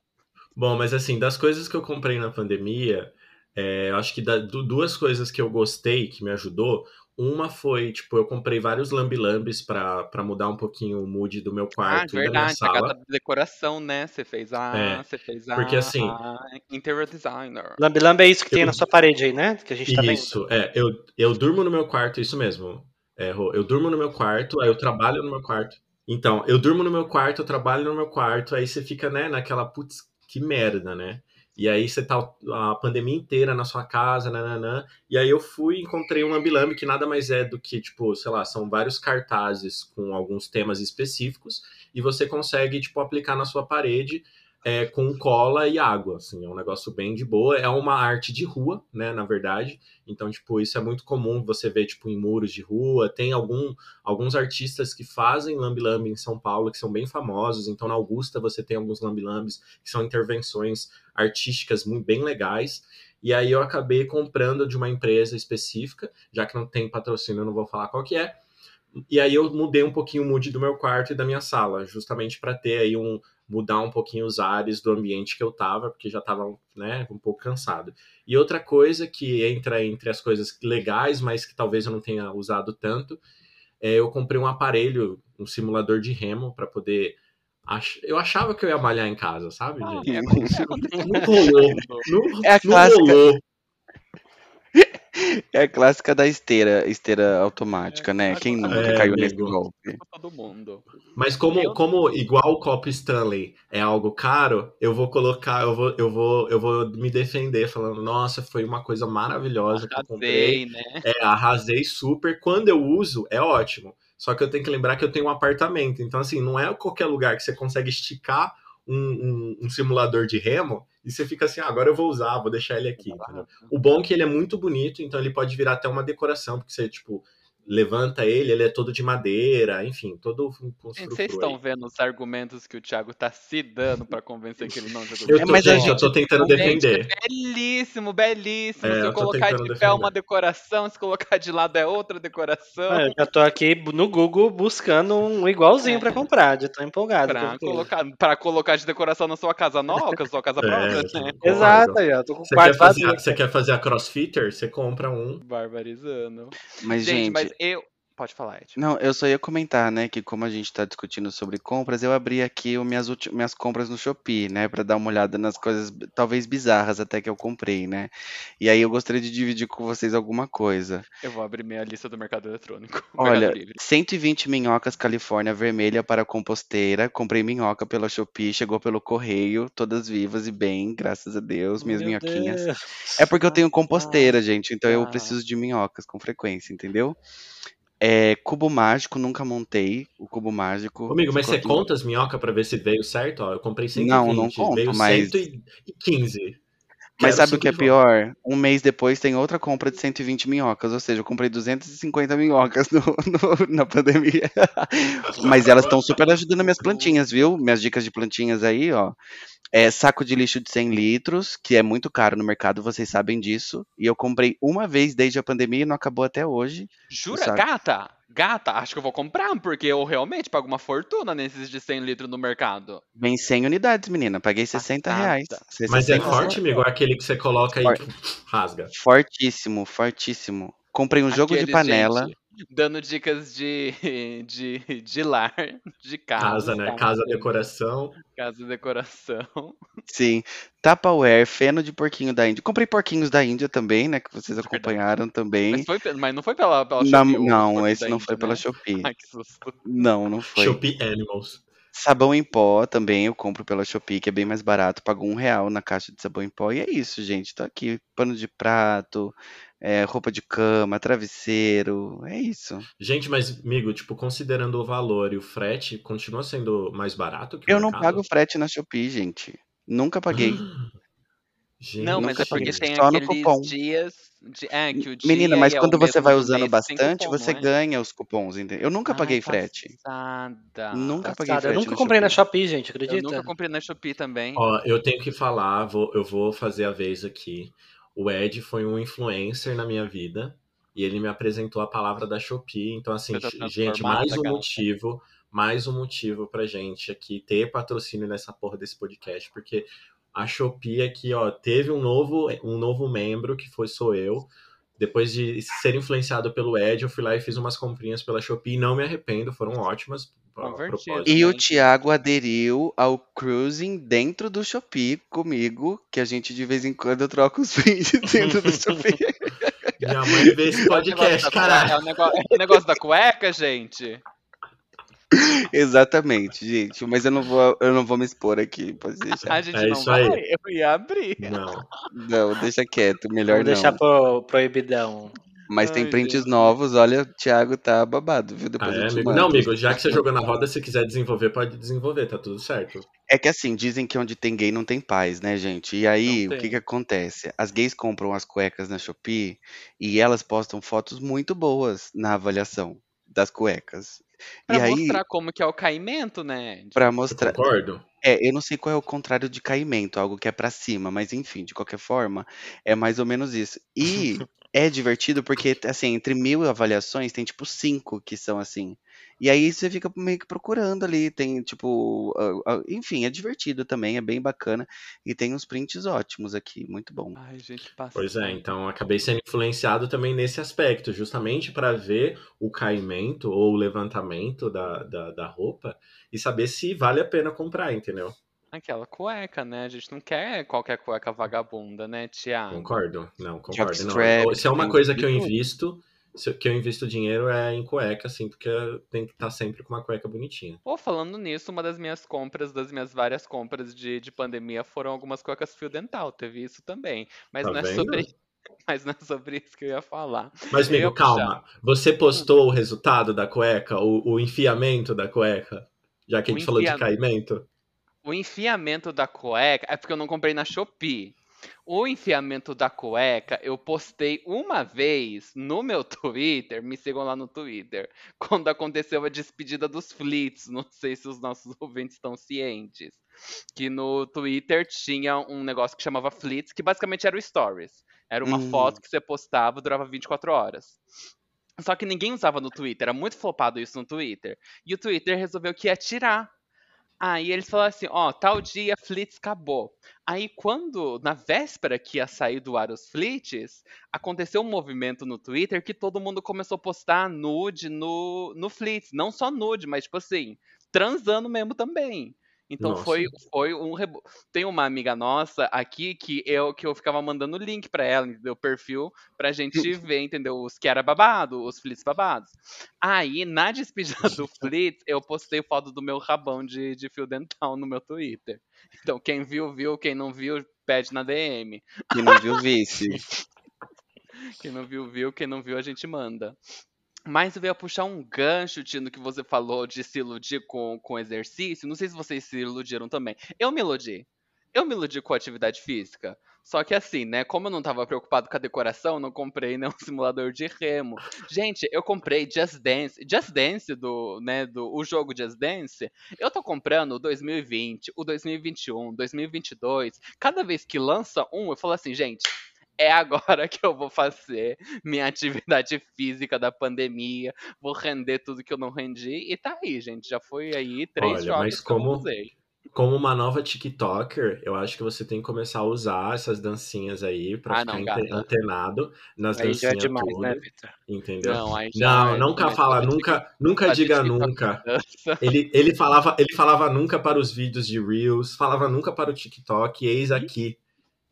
Bom, mas assim, das coisas que eu comprei na pandemia, É, acho que da, duas coisas que eu gostei, que me ajudou, uma foi, tipo, eu comprei vários lambilambes para mudar um pouquinho o mood do meu ah, quarto ah, verdade, e da minha sala. A casa de decoração, né? Você fez a, é, você fez a, porque, assim, a interior designer. Lambilambe é isso que eu, tem na sua parede aí, né? Que a gente tá isso, vendo. é. Eu, eu durmo no meu quarto, isso mesmo. É, eu durmo no meu quarto, aí eu trabalho no meu quarto. Então, eu durmo no meu quarto, eu trabalho no meu quarto, aí você fica, né, naquela, putz, que merda, né? E aí você tá a pandemia inteira na sua casa, nananã. E aí eu fui e encontrei um Ambilambe que nada mais é do que, tipo, sei lá, são vários cartazes com alguns temas específicos e você consegue, tipo, aplicar na sua parede é, com cola e água, assim, é um negócio bem de boa. É uma arte de rua, né, na verdade. Então, tipo, isso é muito comum você ver, tipo, em muros de rua. Tem algum, alguns artistas que fazem lambi-lambi em São Paulo, que são bem famosos. Então, na Augusta você tem alguns lambi-lambis que são intervenções artísticas muito, bem legais. E aí eu acabei comprando de uma empresa específica, já que não tem patrocínio, eu não vou falar qual que é. E aí eu mudei um pouquinho o mood do meu quarto e da minha sala, justamente para ter aí um, mudar um pouquinho os ares do ambiente que eu tava, porque já tava, né, um pouco cansado. E outra coisa que entra entre as coisas legais, mas que talvez eu não tenha usado tanto, é eu comprei um aparelho, um simulador de remo para poder eu achava que eu ia malhar em casa, sabe? Ah, é, não rolou. Não, é a clássica. Rolou. É a clássica da esteira, esteira automática, né? É, Quem nunca é, caiu amigo. nesse golpe? Todo mundo. Mas como, eu... como igual o copo Stanley é algo caro, eu vou colocar, eu vou, eu vou, eu vou me defender falando, nossa, foi uma coisa maravilhosa arrasei, que eu comprei. Né? É, arrasei super. Quando eu uso, é ótimo. Só que eu tenho que lembrar que eu tenho um apartamento. Então, assim, não é qualquer lugar que você consegue esticar um, um, um simulador de remo e você fica assim, ah, agora eu vou usar, vou deixar ele aqui. O bom é que ele é muito bonito, então ele pode virar até uma decoração, porque você, tipo, levanta ele, ele é todo de madeira, enfim, todo um Vocês estão vendo os argumentos que o Thiago tá se dando para convencer que ele não jogou eu tô, Mas gente, eu tô tentando defender. Gente, é belíssimo, belíssimo. É, se colocar de pé é uma decoração, se colocar de lado é outra decoração. É, eu já tô aqui no Google buscando um igualzinho é. para comprar, já tô empolgado. Pra colocar, pra colocar de decoração na sua casa nova, sua casa é, própria, né? Exato, já tô com você quer, fazer, você quer fazer a crossfitter? Você compra um. Barbarizando. Mas, gente, gente mas eu. Pode falar, Ed. Não, eu só ia comentar, né, que como a gente tá discutindo sobre compras, eu abri aqui o minhas, minhas compras no Shopee, né, para dar uma olhada nas coisas talvez bizarras até que eu comprei, né. E aí eu gostaria de dividir com vocês alguma coisa. Eu vou abrir minha lista do mercado eletrônico. Olha, 120 minhocas Califórnia vermelha para composteira. Comprei minhoca pela Shopee, chegou pelo correio, todas vivas e bem, graças a Deus, minhas Meu minhoquinhas. Deus. É porque eu tenho composteira, gente, então eu preciso de minhocas com frequência, entendeu? É, cubo mágico, nunca montei o cubo mágico. Amigo, mas você conta as minhocas pra ver se veio certo? Ó, eu comprei 120, não, não conto, veio mas... 115. Mas sabe o que é pior? Um mês depois tem outra compra de 120 minhocas, ou seja, eu comprei 250 minhocas no, no, na pandemia. Mas elas estão super ajudando minhas plantinhas, viu? Minhas dicas de plantinhas aí, ó. É saco de lixo de 100 litros, que é muito caro no mercado, vocês sabem disso. E eu comprei uma vez desde a pandemia e não acabou até hoje. Jura, gata? Gata, acho que eu vou comprar, porque eu realmente pago uma fortuna nesses de 100 litros no mercado. Vem 100 unidades, menina. Paguei 60 reais. 60 Mas é forte, amigo? É aquele que você coloca e rasga. Fortíssimo, fortíssimo. Comprei um jogo Aquele, de panela. Gente, dando dicas de, de, de lar, de casa. Casa, né? Tá? Casa, decoração. Casa, decoração. Sim. Tupperware, feno de porquinho da Índia. Comprei porquinhos da Índia também, né? Que vocês acompanharam também. Mas, foi, mas não foi pela, pela Shopee? Não, não esse não Índia, foi pela né? Shopee. Ai, que susto. Não, não foi. Shopee Animals. Sabão em pó também eu compro pela Shopee, que é bem mais barato. Pago um real na caixa de sabão em pó. E é isso, gente. Tô aqui. Pano de prato, é, roupa de cama, travesseiro, é isso. Gente, mas, amigo, tipo, considerando o valor e o frete, continua sendo mais barato que o Eu mercado? não pago frete na Shopee, gente. Nunca paguei. Gente, não, mas é porque tem Só aqueles dias. De, é, que o dia Menina, mas é quando você vai usando bastante, cupom, você é? ganha os cupons, entendeu? Eu nunca paguei frete. Nunca paguei frete. Eu nunca comprei na Shopee, gente, acredita? Eu nunca comprei na Shopee também. Ó, eu tenho que falar, vou, eu vou fazer a vez aqui. O Ed foi um influencer na minha vida e ele me apresentou a palavra da Shopee. Então, assim, gente, mais um motivo, mais um motivo pra gente aqui ter patrocínio nessa porra desse podcast, porque a Shopee aqui, ó, teve um novo, um novo membro, que foi sou eu. Depois de ser influenciado pelo Ed, eu fui lá e fiz umas comprinhas pela Shopee e não me arrependo, foram ótimas. E o Thiago aderiu ao cruising dentro do Shopee comigo, que a gente de vez em quando troca os vídeos dentro do Shopee. Minha mãe vê esse podcast, caralho. É o negócio, é o negócio da cueca, gente? Exatamente, gente. Mas eu não vou, eu não vou me expor aqui, pode deixar. A gente é não vai, aí. eu ia abrir. Não. Não, deixa quieto, melhor Vou deixar pro proibidão. Mas Ai, tem prints gente. novos, olha, o Thiago tá babado, viu? Depois ah, é, amigo? Não, amigo, já que você jogou na roda, se quiser desenvolver, pode desenvolver, tá tudo certo. É que assim, dizem que onde tem gay não tem paz, né, gente? E aí, o que que acontece? As gays compram as cuecas na Shopee e elas postam fotos muito boas na avaliação das cuecas. Pra e aí, mostrar como que é o caimento, né? Pra mostrar. Eu concordo. É, eu não sei qual é o contrário de caimento, algo que é para cima, mas enfim, de qualquer forma, é mais ou menos isso. E é divertido porque, assim, entre mil avaliações, tem tipo cinco que são assim. E aí você fica meio que procurando ali, tem tipo, uh, uh, enfim, é divertido também, é bem bacana e tem uns prints ótimos aqui, muito bom. Ai, gente, passa. Pois é, então acabei sendo influenciado também nesse aspecto, justamente para ver o caimento ou o levantamento da, da, da roupa e saber se vale a pena comprar, entendeu? Aquela cueca, né? A gente não quer qualquer cueca vagabunda, né, Tiago? Concordo, não, concordo. Não. Se é uma coisa que eu invisto, que eu invisto dinheiro é em cueca, assim, porque tem que estar tá sempre com uma cueca bonitinha. Pô, falando nisso, uma das minhas compras, das minhas várias compras de, de pandemia foram algumas cuecas fio dental, teve isso também. Mas tá não é vendo? sobre. Mas não é sobre isso que eu ia falar. Mas, amigo, calma. Você postou o resultado da cueca, o, o enfiamento da cueca? Já que a gente falou de caimento? O enfiamento da cueca é porque eu não comprei na Shopee. O enfiamento da cueca eu postei uma vez no meu Twitter, me sigam lá no Twitter, quando aconteceu a despedida dos Flits. Não sei se os nossos ouvintes estão cientes. Que no Twitter tinha um negócio que chamava Flits, que basicamente era o Stories. Era uma uhum. foto que você postava, durava 24 horas. Só que ninguém usava no Twitter, era muito flopado isso no Twitter. E o Twitter resolveu que ia tirar Aí eles falaram assim, ó, tal dia Flits acabou. Aí quando, na véspera que ia sair do ar os Flits, aconteceu um movimento no Twitter que todo mundo começou a postar nude no, no Flits. Não só nude, mas tipo assim, transando mesmo também. Então foi, foi um rebo... Tem uma amiga nossa aqui que eu que eu ficava mandando link para ela, entendeu? Perfil pra gente ver, entendeu? Os que era babado, os flits babados. Aí, na despedida do flits, eu postei foto do meu rabão de, de fio dental no meu Twitter. Então, quem viu, viu. Quem não viu, pede na DM. Quem não viu, vice. quem não viu, viu. Quem não viu, a gente manda. Mas eu ia puxar um gancho, Tino, que você falou de se iludir com, com exercício. Não sei se vocês se iludiram também. Eu me iludi. Eu me iludi com atividade física. Só que assim, né? Como eu não tava preocupado com a decoração, não comprei nenhum simulador de remo. Gente, eu comprei Just Dance. Just Dance do, né, do o jogo Just Dance. Eu tô comprando o 2020, o 2021, 2022. Cada vez que lança um, eu falo assim, gente, é agora que eu vou fazer minha atividade física da pandemia, vou render tudo que eu não rendi, e tá aí, gente, já foi aí três Olha, jogos mas como. Como uma nova TikToker, eu acho que você tem que começar a usar essas dancinhas aí pra ah, ficar não, antenado nas aí dancinhas. Já é demais, tudo, né, Victor? Entendeu? Não, não é nunca fala, nunca, nunca diga nunca. Ele, ele, falava, ele falava nunca para os vídeos de Reels, falava nunca para o TikTok, eis aqui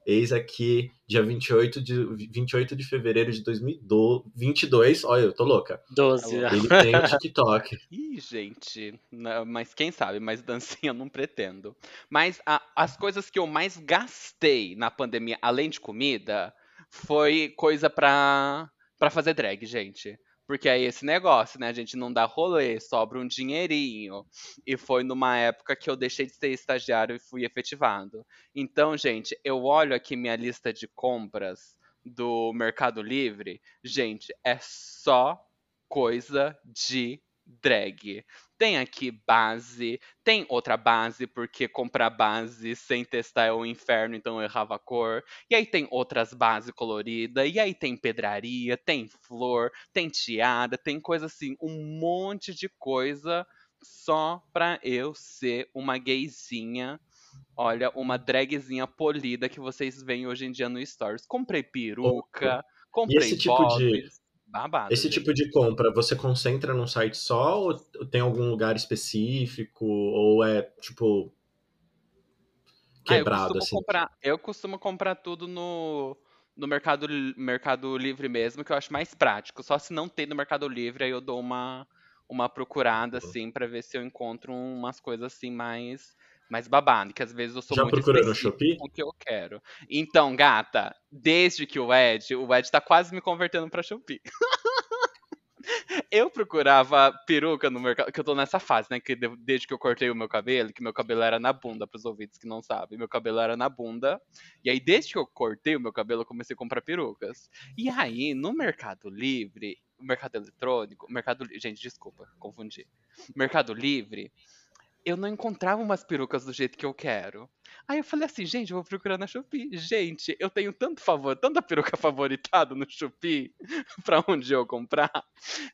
Eis aqui, dia 28 de, 28 de fevereiro de 2022. Olha, eu tô louca. 12. Ele tem o TikTok. Ih, gente. Mas quem sabe, mais dancinha eu não pretendo. Mas a, as coisas que eu mais gastei na pandemia, além de comida, foi coisa pra, pra fazer drag, gente. Porque aí esse negócio, né? A gente não dá rolê, sobra um dinheirinho. E foi numa época que eu deixei de ser estagiário e fui efetivado. Então, gente, eu olho aqui minha lista de compras do Mercado Livre. Gente, é só coisa de drag. Tem aqui base, tem outra base, porque comprar base sem testar é o um inferno, então eu errava a cor. E aí tem outras bases coloridas, e aí tem pedraria, tem flor, tem tiara, tem coisa assim, um monte de coisa só pra eu ser uma gayzinha Olha, uma dragzinha polida que vocês veem hoje em dia no Stories. Comprei peruca, comprei e esse tipo de babado. Esse gente. tipo de compra, você concentra num site só ou tem algum lugar específico ou é tipo quebrado ah, eu assim? Comprar, eu costumo comprar tudo no no Mercado, Mercado Livre mesmo, que eu acho mais prático. Só se não tem no Mercado Livre, aí eu dou uma, uma procurada, uhum. assim, para ver se eu encontro umas coisas assim mais mais babado, que às vezes eu sou Já muito procurou no Shopee? com o que eu quero. Então, gata, desde que o Ed, o Ed tá quase me convertendo pra Shopee. eu procurava peruca no mercado, que eu tô nessa fase, né, que desde que eu cortei o meu cabelo, que meu cabelo era na bunda, pros ouvintes que não sabem, meu cabelo era na bunda, e aí desde que eu cortei o meu cabelo, eu comecei a comprar perucas. E aí, no Mercado Livre, o Mercado Eletrônico, Mercado Gente, desculpa, confundi. Mercado Livre, eu não encontrava umas perucas do jeito que eu quero. Aí eu falei assim, gente, eu vou procurar na Shopee. Gente, eu tenho tanto favor, tanta peruca favoritada no Shopee pra onde eu comprar.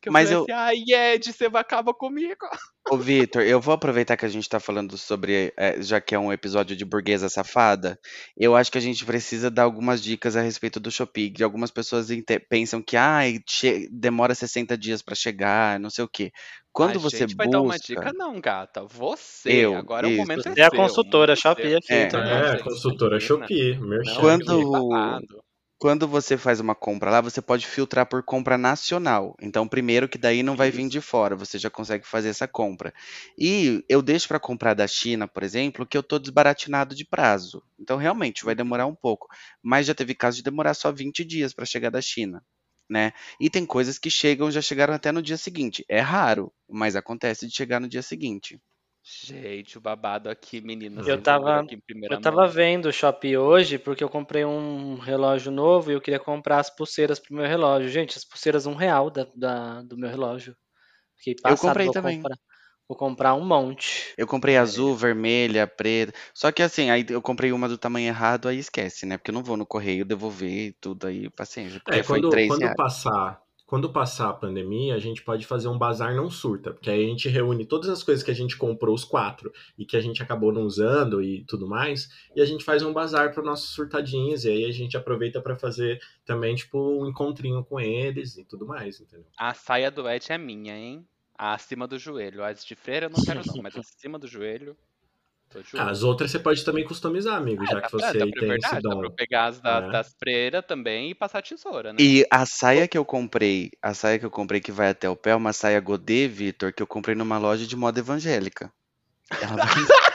Que eu Mas falei eu... assim, ai, Ed, você acaba comigo. Ô, Vitor, eu vou aproveitar que a gente tá falando sobre, é, já que é um episódio de burguesa safada, eu acho que a gente precisa dar algumas dicas a respeito do Shopee. Que algumas pessoas pensam que, ai, demora 60 dias para chegar, não sei o quê. Quando a você gente busca... vai dar uma dica, não, gata. Você, eu, agora isso. o momento é, é a consultora, Shopee aqui. É, então, é, consultora Shopee. Quando, quando você faz uma compra lá, você pode filtrar por compra nacional. Então, primeiro que daí não vai vir de fora, você já consegue fazer essa compra. E eu deixo para comprar da China, por exemplo, que eu tô desbaratinado de prazo. Então, realmente vai demorar um pouco, mas já teve caso de demorar só 20 dias para chegar da China né? E tem coisas que chegam, já chegaram até no dia seguinte. É raro, mas acontece de chegar no dia seguinte. Gente, o babado aqui, meninas. Eu tava, eu tava vendo o Shopee hoje porque eu comprei um relógio novo e eu queria comprar as pulseiras pro meu relógio. Gente, as pulseiras um real da, da do meu relógio. Fiquei passado, eu comprei também. Comprar. Vou comprar um monte. Eu comprei azul, vermelha, preta. Só que assim, aí eu comprei uma do tamanho errado, aí esquece, né? Porque eu não vou no correio devolver tudo aí, paciência. Porque é, quando, foi três quando reais. passar, quando passar a pandemia, a gente pode fazer um bazar não surta, porque aí a gente reúne todas as coisas que a gente comprou, os quatro, e que a gente acabou não usando e tudo mais, e a gente faz um bazar para nossos surtadinhos, e aí a gente aproveita para fazer também, tipo, um encontrinho com eles e tudo mais, entendeu? A saia do Ed é minha, hein? acima do joelho. As de freira eu não quero não, mas acima do joelho. Ah, as outras você pode também customizar, amigo, já que você tem verdade, esse dom. Dá pra pegar as da, é. das freiras também e passar tesoura, né? E a saia que eu comprei, a saia que eu comprei que vai até o pé, é uma saia Godê, Vitor, que eu comprei numa loja de moda evangélica. Ela...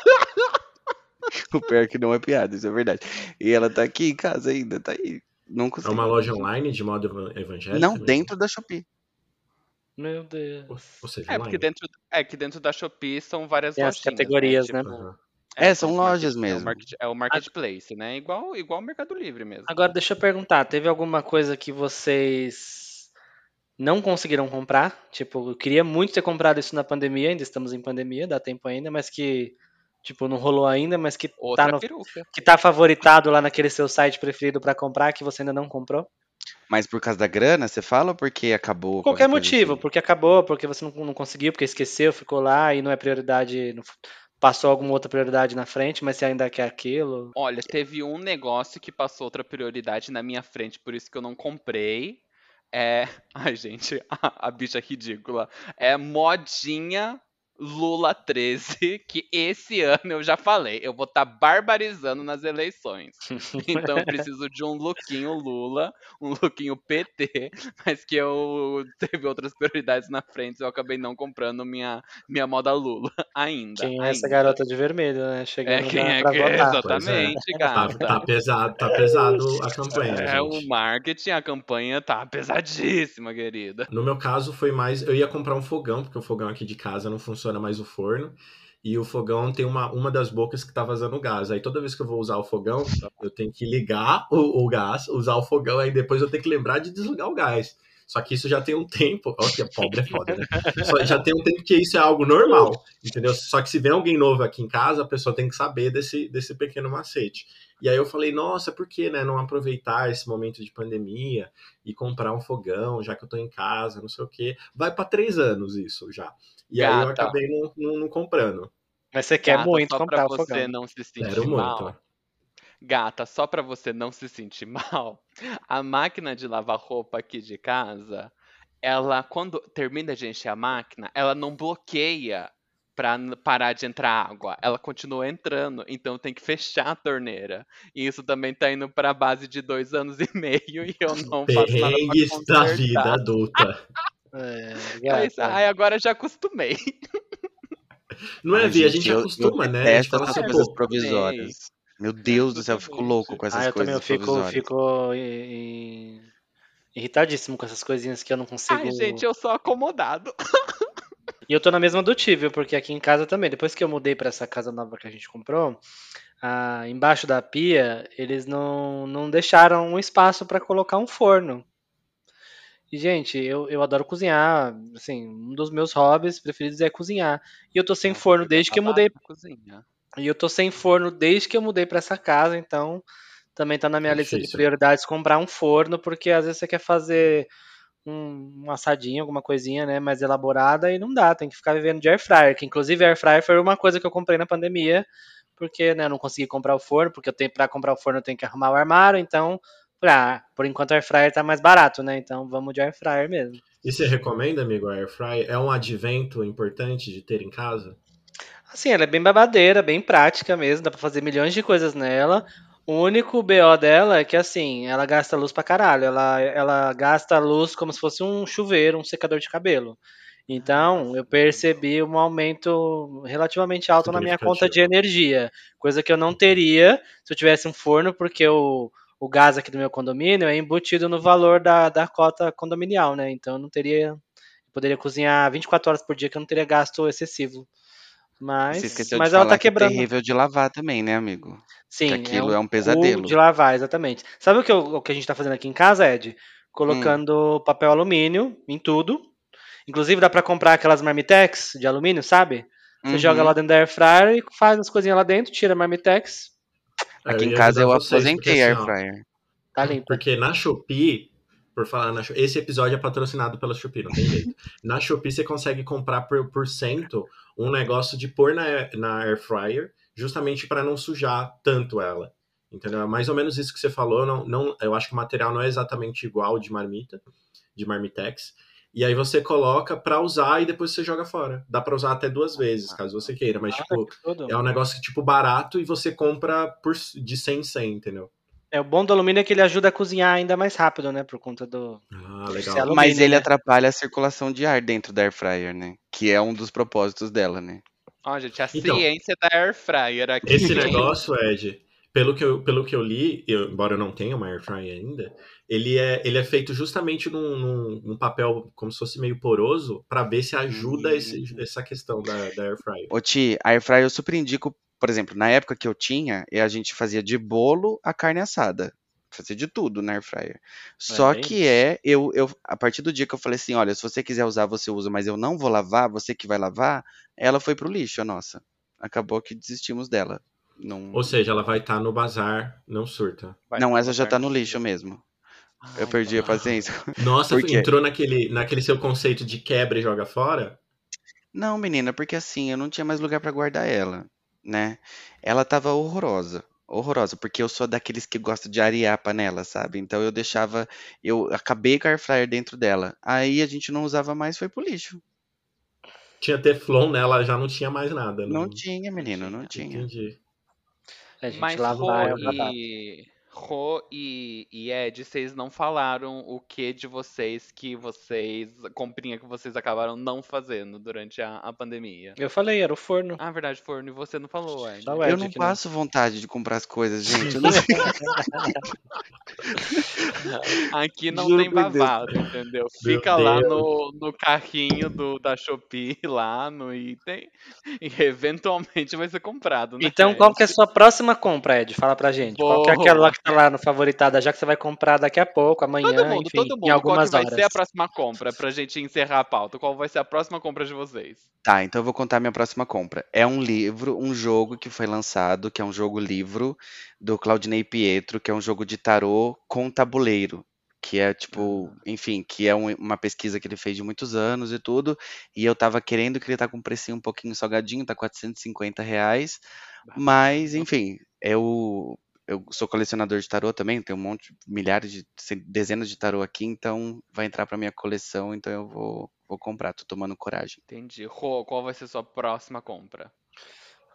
o pior é que não é piada, isso é verdade. E ela tá aqui em casa ainda, tá aí. Não É uma loja online de moda evangélica? Não, mesmo? dentro da Shopee. Meu Deus. é, porque dentro, é que dentro da Shopee são várias Tem as categorias, né? Tipo, né? É, é, são lojas mesmo. É o, market, é o marketplace, né? Igual, igual o Mercado Livre mesmo. Agora, deixa eu perguntar, teve alguma coisa que vocês não conseguiram comprar? Tipo, eu queria muito ter comprado isso na pandemia, ainda estamos em pandemia, dá tempo ainda, mas que, tipo, não rolou ainda, mas que, tá, no, que tá favoritado lá naquele seu site preferido para comprar, que você ainda não comprou? Mas por causa da grana, você fala ou porque acabou? Qualquer motivo, assim? porque acabou, porque você não, não, conseguiu, porque esqueceu, ficou lá e não é prioridade, não, passou alguma outra prioridade na frente, mas você ainda quer aquilo. Olha, teve um negócio que passou outra prioridade na minha frente, por isso que eu não comprei. É. Ai, gente, a, a bicha ridícula. É modinha Lula 13, que esse ano eu já falei, eu vou estar tá barbarizando nas eleições. Então eu preciso de um lookinho Lula, um lookinho PT, mas que eu teve outras prioridades na frente, eu acabei não comprando minha, minha moda Lula ainda. Quem é essa garota de vermelho, né? Chegando é, quem é que, é, Exatamente, é. gata. Tá, tá, pesado, tá pesado a campanha. É, gente. o marketing, a campanha tá pesadíssima, querida. No meu caso foi mais, eu ia comprar um fogão, porque o fogão aqui de casa não funciona funciona mais o forno. E o fogão tem uma, uma das bocas que tá vazando gás. Aí toda vez que eu vou usar o fogão, eu tenho que ligar o, o gás, usar o fogão, aí depois eu tenho que lembrar de desligar o gás. Só que isso já tem um tempo. Olha que pobre é foda, né? Só, já tem um tempo que isso é algo normal, entendeu? Só que se vem alguém novo aqui em casa, a pessoa tem que saber desse, desse pequeno macete. E aí eu falei, nossa, por que né, não aproveitar esse momento de pandemia e comprar um fogão, já que eu tô em casa, não sei o quê. Vai para três anos isso já. E Gata. aí eu acabei não, não, não comprando. Mas você quer Gata, muito só comprar pra você não se sentir Quero mal. Muito. Gata, só para você não se sentir mal, a máquina de lavar roupa aqui de casa, ela quando termina de encher a máquina, ela não bloqueia para parar de entrar água. Ela continua entrando, então tem que fechar a torneira. E isso também tá indo para base de dois anos e meio e eu não faço nada pra da vida adulta. é, Mas, ai, agora já acostumei. Não é, Vi? A gente eu, acostuma, eu né? A gente fala sobre coisas provisórias. Meu Deus do céu, eu fico louco com essas ah, eu coisas. Eu também fico, fico irritadíssimo com essas coisinhas que eu não consigo. Ai, gente, eu sou acomodado. E eu tô na mesma do Tívio, porque aqui em casa também, depois que eu mudei para essa casa nova que a gente comprou, ah, embaixo da pia, eles não, não deixaram um espaço para colocar um forno. E, gente, eu, eu adoro cozinhar, assim, um dos meus hobbies preferidos é cozinhar. E eu tô sem forno desde que eu mudei. E eu tô sem forno desde que eu mudei para essa casa, então também tá na minha é lista de prioridades comprar um forno, porque às vezes você quer fazer um, um, assadinho, alguma coisinha, né, mais elaborada e não dá, tem que ficar vivendo de air fryer, que inclusive air fryer foi uma coisa que eu comprei na pandemia, porque, né, eu não consegui comprar o forno, porque eu tenho para comprar o forno eu tenho que arrumar o armário, então, ah, por enquanto air fryer tá mais barato, né? Então vamos de air fryer mesmo. E você recomenda, amigo, a air fryer? É um advento importante de ter em casa? Assim, ela é bem babadeira, bem prática mesmo, dá para fazer milhões de coisas nela. O único BO dela é que, assim, ela gasta luz pra caralho. Ela, ela gasta luz como se fosse um chuveiro, um secador de cabelo. Então, eu percebi um aumento relativamente alto na minha conta de energia. Coisa que eu não teria se eu tivesse um forno, porque o, o gás aqui do meu condomínio é embutido no valor da, da cota condominial, né? Então, eu não teria. Eu poderia cozinhar 24 horas por dia, que eu não teria gasto excessivo. Mas, Você esqueceu mas de ela tá que é quebrando. É terrível de lavar também, né, amigo? Sim. Que aquilo é um, é um pesadelo. De lavar, exatamente. Sabe o que, eu, o que a gente tá fazendo aqui em casa, Ed? Colocando hum. papel alumínio em tudo. Inclusive dá para comprar aquelas marmitex de alumínio, sabe? Você uhum. joga lá dentro da air fryer e faz as coisinhas lá dentro, tira a marmitex. Aqui em casa eu aposentei a air fryer. Tá limpo. Porque na Shopee por falar na Shopee, esse episódio é patrocinado pela Shopee, não tem jeito. na Shopee você consegue comprar por, por cento um negócio de pôr na, na air fryer, justamente para não sujar tanto ela. Entendeu? É mais ou menos isso que você falou. Não, não, eu acho que o material não é exatamente igual de marmita, de marmitex. E aí você coloca para usar e depois você joga fora. Dá para usar até duas vezes, caso você queira. Mas, ah, tipo, é um negócio, tipo, barato e você compra por, de 100 em 100, entendeu? É, o bom do alumínio é que ele ajuda a cozinhar ainda mais rápido, né? Por conta do. Ah, legal. Alumínio, Mas ele né? atrapalha a circulação de ar dentro da air fryer, né? Que é um dos propósitos dela, né? Ó, gente, a então, ciência da air fryer aqui. Esse negócio, Ed, pelo que eu, pelo que eu li, eu, embora eu não tenha uma air fryer ainda, ele é, ele é feito justamente num, num, num papel como se fosse meio poroso para ver se ajuda hum. esse, essa questão da, da air fryer. Ô, Ti, a air fryer eu super indico por exemplo, na época que eu tinha, a gente fazia de bolo a carne assada. Fazia de tudo na air fryer. Só é que é, eu, eu, a partir do dia que eu falei assim, olha, se você quiser usar, você usa, mas eu não vou lavar, você que vai lavar, ela foi pro lixo, a nossa. Acabou que desistimos dela. Não... Ou seja, ela vai estar tá no bazar, não surta. Vai não, essa já tá no lixo mesmo. Ai, eu perdi a paciência. Nossa, entrou naquele, naquele seu conceito de quebra e joga fora? Não, menina, porque assim, eu não tinha mais lugar para guardar ela né? Ela tava horrorosa, horrorosa, porque eu sou daqueles que gosta de arear a panela, sabe? Então eu deixava, eu acabei com a air fryer dentro dela. Aí a gente não usava mais, foi pro lixo. Tinha Teflon nela, já não tinha mais nada. Não, não tinha, menino, não tinha. Entendi. A gente Mas lava foi... Rô e, e Ed, vocês não falaram o que de vocês que vocês. comprinha que vocês acabaram não fazendo durante a, a pandemia. Eu falei, era o forno. Ah, verdade, forno. E você não falou, Ed. Ed eu não passo não. vontade de comprar as coisas, gente. Não... Aqui não Juro tem babado, entendeu? Fica lá no, no carrinho do, da Shopee, lá no item, e eventualmente vai ser comprado. Né, então, qual que é a sua próxima compra, Ed? Fala pra gente. Qual que é aquela que tá lá no favoritada já que você vai comprar daqui a pouco, amanhã, todo mundo, enfim, todo mundo. em algumas Qual vai ser a próxima compra pra gente encerrar a pauta? Qual vai ser a próxima compra de vocês? Tá, então eu vou contar minha próxima compra. É um livro, um jogo que foi lançado, que é um jogo livro do Claudinei Pietro, que é um jogo de tarô com tabuleiro que é tipo, enfim, que é um- uma pesquisa que ele fez de muitos anos e tudo, e eu tava querendo que ele tá com um precinho um pouquinho salgadinho, tá 450 reais, mas, enfim, eu, eu sou colecionador de tarô também, tenho um monte, milhares de, dezenas de tarô aqui, então vai entrar pra minha coleção, então eu vou, vou comprar, tô tomando coragem. Entendi. Rô, qual vai ser sua próxima compra?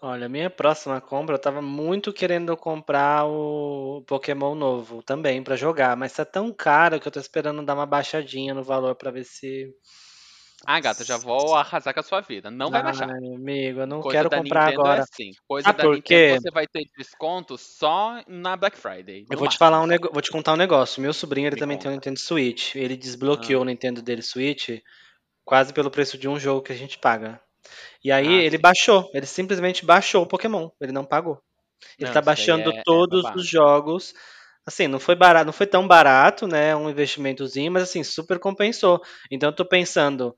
Olha, minha próxima compra, eu tava muito querendo comprar o Pokémon novo também pra jogar, mas tá tão caro que eu tô esperando dar uma baixadinha no valor pra ver se. Ah, gata, já vou arrasar com a sua vida. Não vai baixar. Ai, amigo, eu não Coisa quero da comprar Nintendo é agora. assim. Coisa Sabe da por quê? Nintendo você vai ter desconto só na Black Friday. Eu vou te falar um nego... vou te contar um negócio. Meu sobrinho, ele Me também conta. tem um Nintendo Switch. Ele Ah. desbloqueou o Nintendo dele Switch quase pelo preço de um jogo que a gente paga. E aí Ah, ele sim. baixou, ele simplesmente baixou o Pokémon, ele não pagou. Ele Não, tá baixando é- é todos babado. os jogos. Assim, não foi barato, não foi tão barato, né? Um investimentozinho, mas assim, super compensou. Então eu tô pensando,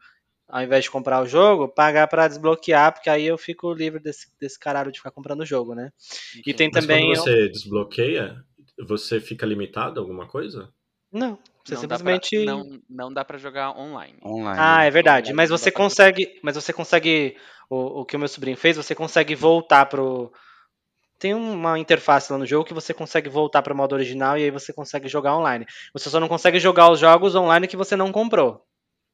ao invés de comprar o jogo, pagar pra desbloquear, porque aí eu fico livre desse, desse caralho de ficar comprando o jogo, né? E tem Mas também. quando você desbloqueia, você fica limitado a alguma coisa? Não, você Não dá pra- simplesmente. não, não dá pra jogar online. Online. Ah, é verdade. Online Mas você dá pra consegue. Mas você consegue. O, o que o meu sobrinho fez, você consegue voltar pro. Tem uma interface lá no jogo que você consegue voltar para o modo original e aí você consegue jogar online. Você só não consegue jogar os jogos online que você não comprou.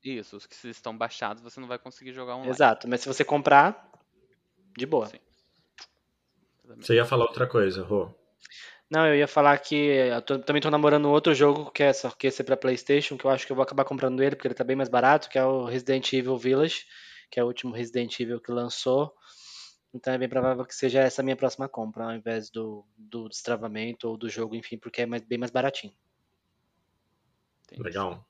Isso, os que estão baixados você não vai conseguir jogar online. Exato. Mas se você comprar, de boa. Sim. Você ia falar outra coisa, Rô. Não, eu ia falar que eu tô- também tô namorando outro jogo que é só que esse é pra PlayStation, que eu acho que eu vou acabar comprando ele porque ele tá bem mais barato, que é o Resident Evil Village, que é o último Resident Evil que lançou. Então é bem provável que seja essa a minha próxima compra, ao invés do, do destravamento ou do jogo, enfim, porque é mais- bem mais baratinho. Entendi. Legal.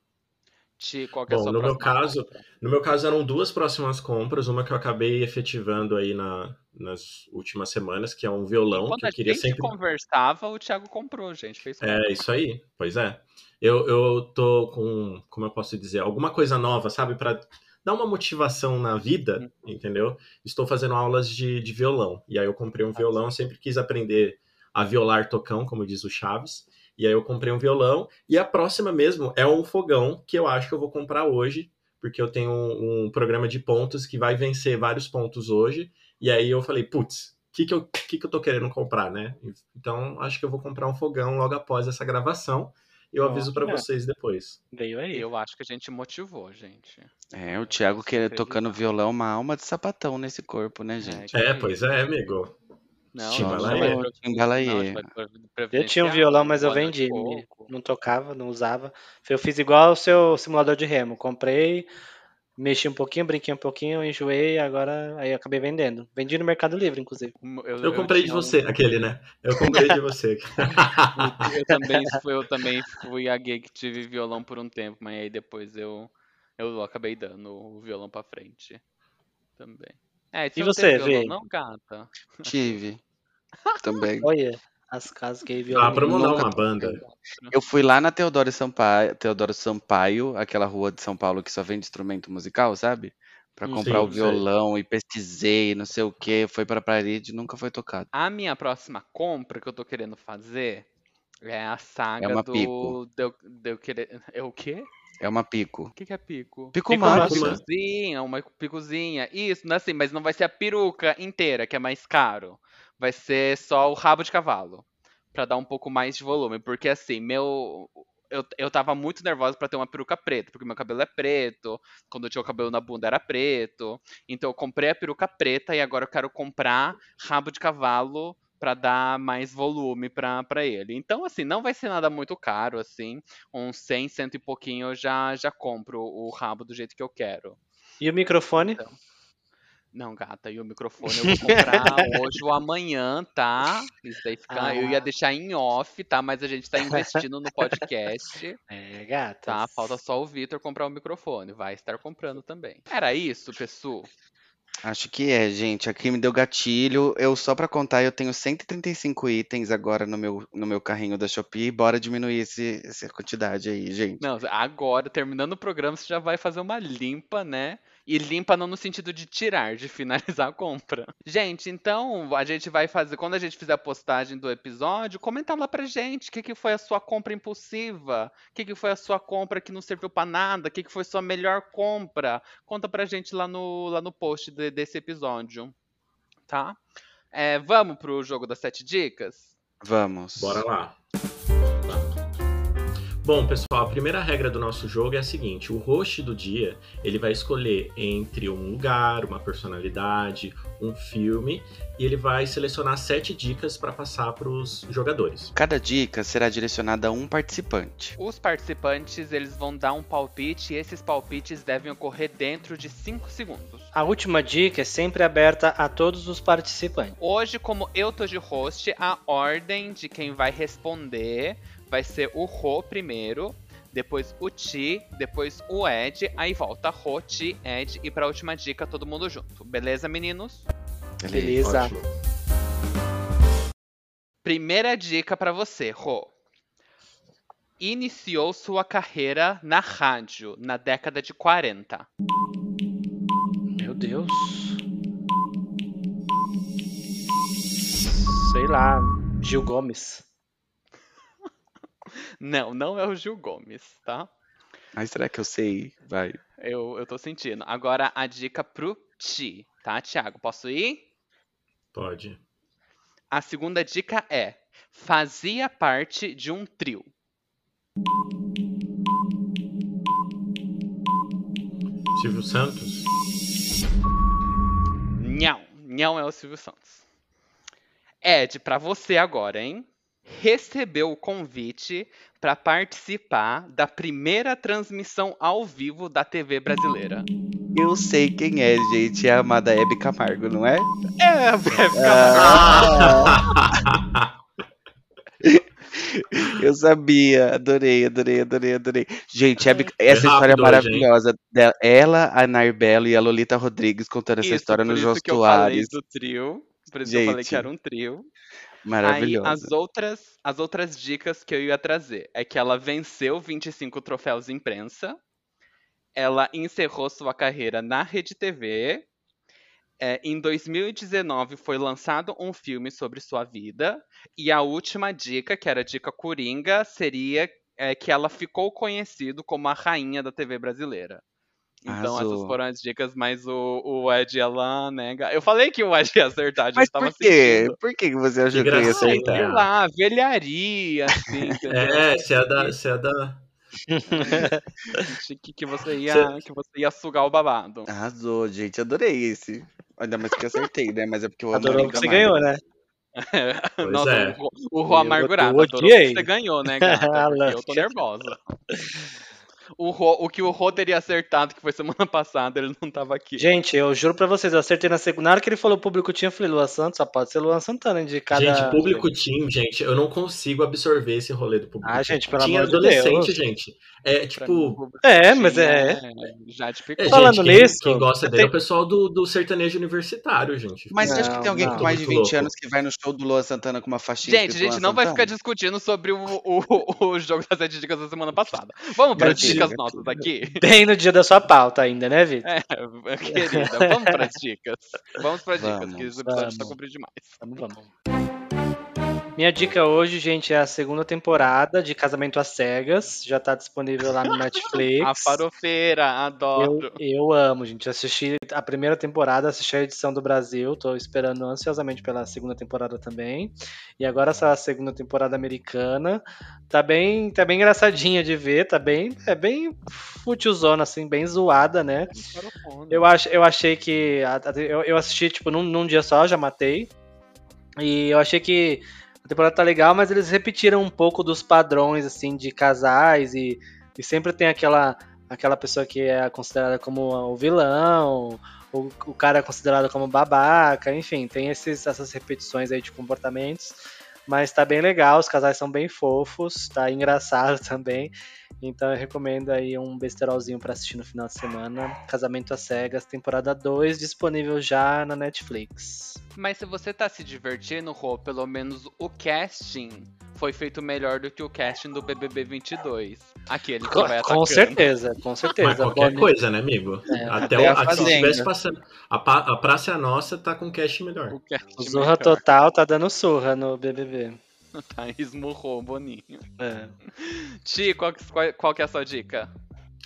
Ti, qual que é a Bom, sua no meu caso, compra? no meu caso eram duas próximas compras, uma que eu acabei efetivando aí na, nas últimas semanas, que é um violão Enquanto que eu a queria gente sempre. conversava, o Thiago comprou, gente. Fez compra. É isso aí, pois é. Eu, eu tô com, como eu posso dizer, alguma coisa nova, sabe, Pra dar uma motivação na vida, entendeu? Estou fazendo aulas de, de violão. E aí eu comprei um violão, eu sempre quis aprender a violar tocão, como diz o Chaves. E aí eu comprei um violão. E a próxima mesmo é um fogão que eu acho que eu vou comprar hoje, porque eu tenho um, um programa de pontos que vai vencer vários pontos hoje. E aí eu falei, putz, o que, que, eu, que, que eu tô querendo comprar, né? Então acho que eu vou comprar um fogão logo após essa gravação. Eu aviso para vocês depois. Veio aí. Eu acho que a gente motivou, gente. É, o Thiago que tocando violão, uma alma de sapatão nesse corpo, né, gente? É, pois é, amigo. Não, Timbalaê. não, Timbalaê. Eu tinha um violão, mas eu vendi. Não tocava, não usava. Eu fiz igual o seu simulador de remo. Comprei, mexi um pouquinho, brinquei um pouquinho, enjoei, agora aí acabei vendendo. Vendi no Mercado Livre, inclusive. Eu, Eu comprei de tinha um- você, aquele, né? Eu comprei de você. Eu também, fui, eu também fui a gay que tive violão por um tempo, mas aí depois eu, eu acabei dando o violão pra frente. Também. É, E você Vê? não, gata? Tive. Também. Olha, as casas gay violão. Dá pra montar Nunca uma banda. Eu fui lá na Teodoro Sampaio, Teodoro Sampaio, aquela rua de São Paulo que só vende instrumento musical, sabe? Pra Hum, comprar sim, o sei. violão e pesquisei, não sei o que, foi pra parede e nunca foi tocado. A minha próxima compra que eu tô querendo fazer é a saga uma do. pico. De eu, de eu querer. É o quê? É uma pico. O que, que é pico? Pico Pico macho. macho. Picozinha, uma picozinha. Isso, não é assim, mas não vai ser a peruca inteira, que é mais caro. Vai ser só o rabo de cavalo. Pra dar um pouco mais de volume. Porque assim, meu. Eu, eu tava muito nervosa pra ter uma peruca preta, porque meu cabelo é preto. Quando eu tinha o cabelo na bunda era preto. Então eu comprei a peruca preta e agora eu quero comprar rabo de cavalo pra dar mais volume pra pra ele. Então, assim, não vai ser nada muito caro, assim. Uns 100, cento e pouquinho eu já, já compro o rabo do jeito que eu quero. E o microfone? Não, gata, e o microfone eu vou comprar hoje ou amanhã, tá? Isso daí fica. Eu ia Ah. deixar em off, tá? Mas a gente tá investindo no podcast, É, gata. tá? Falta só o Vitor comprar o microfone. Vai estar comprando também. Era isso, pessoal. Acho que é, gente. Aqui me deu gatilho. Eu, só pra contar, eu tenho 135 itens agora no meu, no meu carrinho da Shopee. Bora diminuir esse, essa quantidade aí, gente. Não, agora, terminando o programa, você já vai fazer uma limpa, né? E limpa não no sentido de tirar, de finalizar a compra. Gente, então a gente vai fazer. Quando a gente fizer a postagem do episódio, comenta lá pra gente o que, que foi a sua compra impulsiva, o que, que foi a sua compra que não serviu para nada, o que, que foi sua melhor compra. Conta pra gente lá no, lá no post de, desse episódio. Tá? É, vamos pro jogo das sete dicas? Vamos. Bora lá. Bom, pessoal, a primeira regra do nosso jogo é a seguinte: o host do dia ele vai escolher entre um lugar, uma personalidade, um filme e ele vai selecionar sete dicas para passar para os jogadores. Cada dica será direcionada a um participante. Os participantes eles vão dar um palpite e esses palpites devem ocorrer dentro de 5 segundos. A última dica é sempre aberta a todos os participantes. Hoje, como eu tô de host, a ordem de quem vai responder vai ser o Ro primeiro, depois o Ti, depois o Ed, aí volta Ro, Ti, Ed e pra última dica todo mundo junto. Beleza, meninos? Beleza. Ótimo. Primeira dica para você, Ro. Iniciou sua carreira na rádio na década de 40. Meu Deus. Sei lá, Gil Gomes. Não, não é o Gil Gomes, tá? Mas será que eu sei? Vai. Eu, eu tô sentindo. Agora a dica pro Ti, tá, Thiago? Posso ir? Pode. A segunda dica é: fazia parte de um trio. Silvio Santos? Não, não é o Silvio Santos. Ed, pra você agora, hein? Recebeu o convite para participar da primeira transmissão ao vivo da TV brasileira. Eu sei quem é, gente. É a amada Hebe Camargo, não é? É, a Hebe Camargo. Ah. Eu sabia, adorei, adorei, adorei, adorei. Gente, Hebe, essa história é maravilhosa. dela. Ela, a Narbelo e a Lolita Rodrigues contando essa Isso, história por no isso Jô que eu falei Soares. do trio. Por isso que eu falei que Gente, era um trio. Aí Maravilhosa. as outras, as outras dicas que eu ia trazer é que ela venceu 25 troféus imprensa, ela encerrou sua carreira na Rede TV. é, em 2019 foi lançado um filme sobre sua vida. E a última dica, que era a dica Coringa, seria é, que ela ficou conhecida como a rainha da TV brasileira. Então essas Arrasou. foram as dicas, mas o, o Ed ela nega. Eu falei que o Ed ia acertar, a gente Mas tava por quê? sentindo. Por que que você achou que eu ia gracinha. Sei acertar? lá, velharia, assim? É, você é da. Você é da... Achei que, que você ia, que você ia sugar o babado. Arrasou, gente. Adorei esse. Ainda mais que eu acertei, né? Mas é porque eu Adorou que você Camargo. ganhou, né? Nossa, é. o, o Rô amargurado. adorou que você ganhou, né, gata? Porque eu tô nervosa. O, o que o Rô teria acertado, que foi semana passada, ele não tava aqui. Gente, eu juro pra vocês, eu acertei na segunda. Na hora que ele falou público tinha, eu falei, Luan Santos, só pode ser Luan Santana de cada. Gente, público team, gente, eu não consigo absorver esse rolê do público Ah, gente, pelo Tinha amor de adolescente, Deus. gente. É Pra tipo. É, mas é. Já de É, gente, Falando quem, nisso, quem gosta dele é o pessoal do, do sertanejo universitário, gente. Mas você acha que Não, tem alguém não. com mais de Muito 20 louco. anos que vai no show do Luan Santana com uma faixinha Gente, a gente não vai ficar Santana? discutindo sobre o, o, o jogo das sete dicas da semana passada. Vamos as Mentira. Dicas nossas aqui? Bem no dia da sua pauta ainda, né, Vitor? É, querida, vamos para as dicas. Vamos para as dicas, que esse episódio está vamos. comprido demais. Vamos, vamos. Minha dica hoje, gente, é a segunda temporada de Casamento às Cegas. Já tá disponível lá no Netflix. A farofeira, Eu, adoro. eu amo, gente. Assisti a primeira temporada, assisti a edição do Brasil. Tô esperando ansiosamente pela segunda temporada também. E agora essa segunda temporada americana. Tá bem, tá bem engraçadinha de ver, tá bem, é bem futilzona, assim, bem zoada, né? Eu, ach, eu achei que. Eu, eu assisti, tipo, num, num dia só, já matei. E eu achei que a temporada tá legal, mas eles repetiram um pouco dos padrões, assim, de casais e, e sempre tem aquela, aquela pessoa que é considerada como o vilão, o, o cara é considerado como babaca, enfim, tem esses, essas repetições aí de comportamentos. Mas tá bem legal, os casais são bem fofos, tá engraçado também. Então eu recomendo aí um besterolzinho para assistir no final de semana. Casamento às Cegas, temporada 2, disponível já na Netflix. Mas se você tá se divertindo, Rô, pelo menos o casting foi feito melhor do que o casting do BBB 22. Aquele que com, vai com certeza, com certeza. Mas qualquer coisa, né, amigo? É, até, até o, a se estivesse passando. A, a Praça é Nossa tá com casting melhor. O casting Zorra Total tá dando surra no BBB. Tá, esmurrou o Boninho. É. Ti, qual, qual, qual que é a sua dica?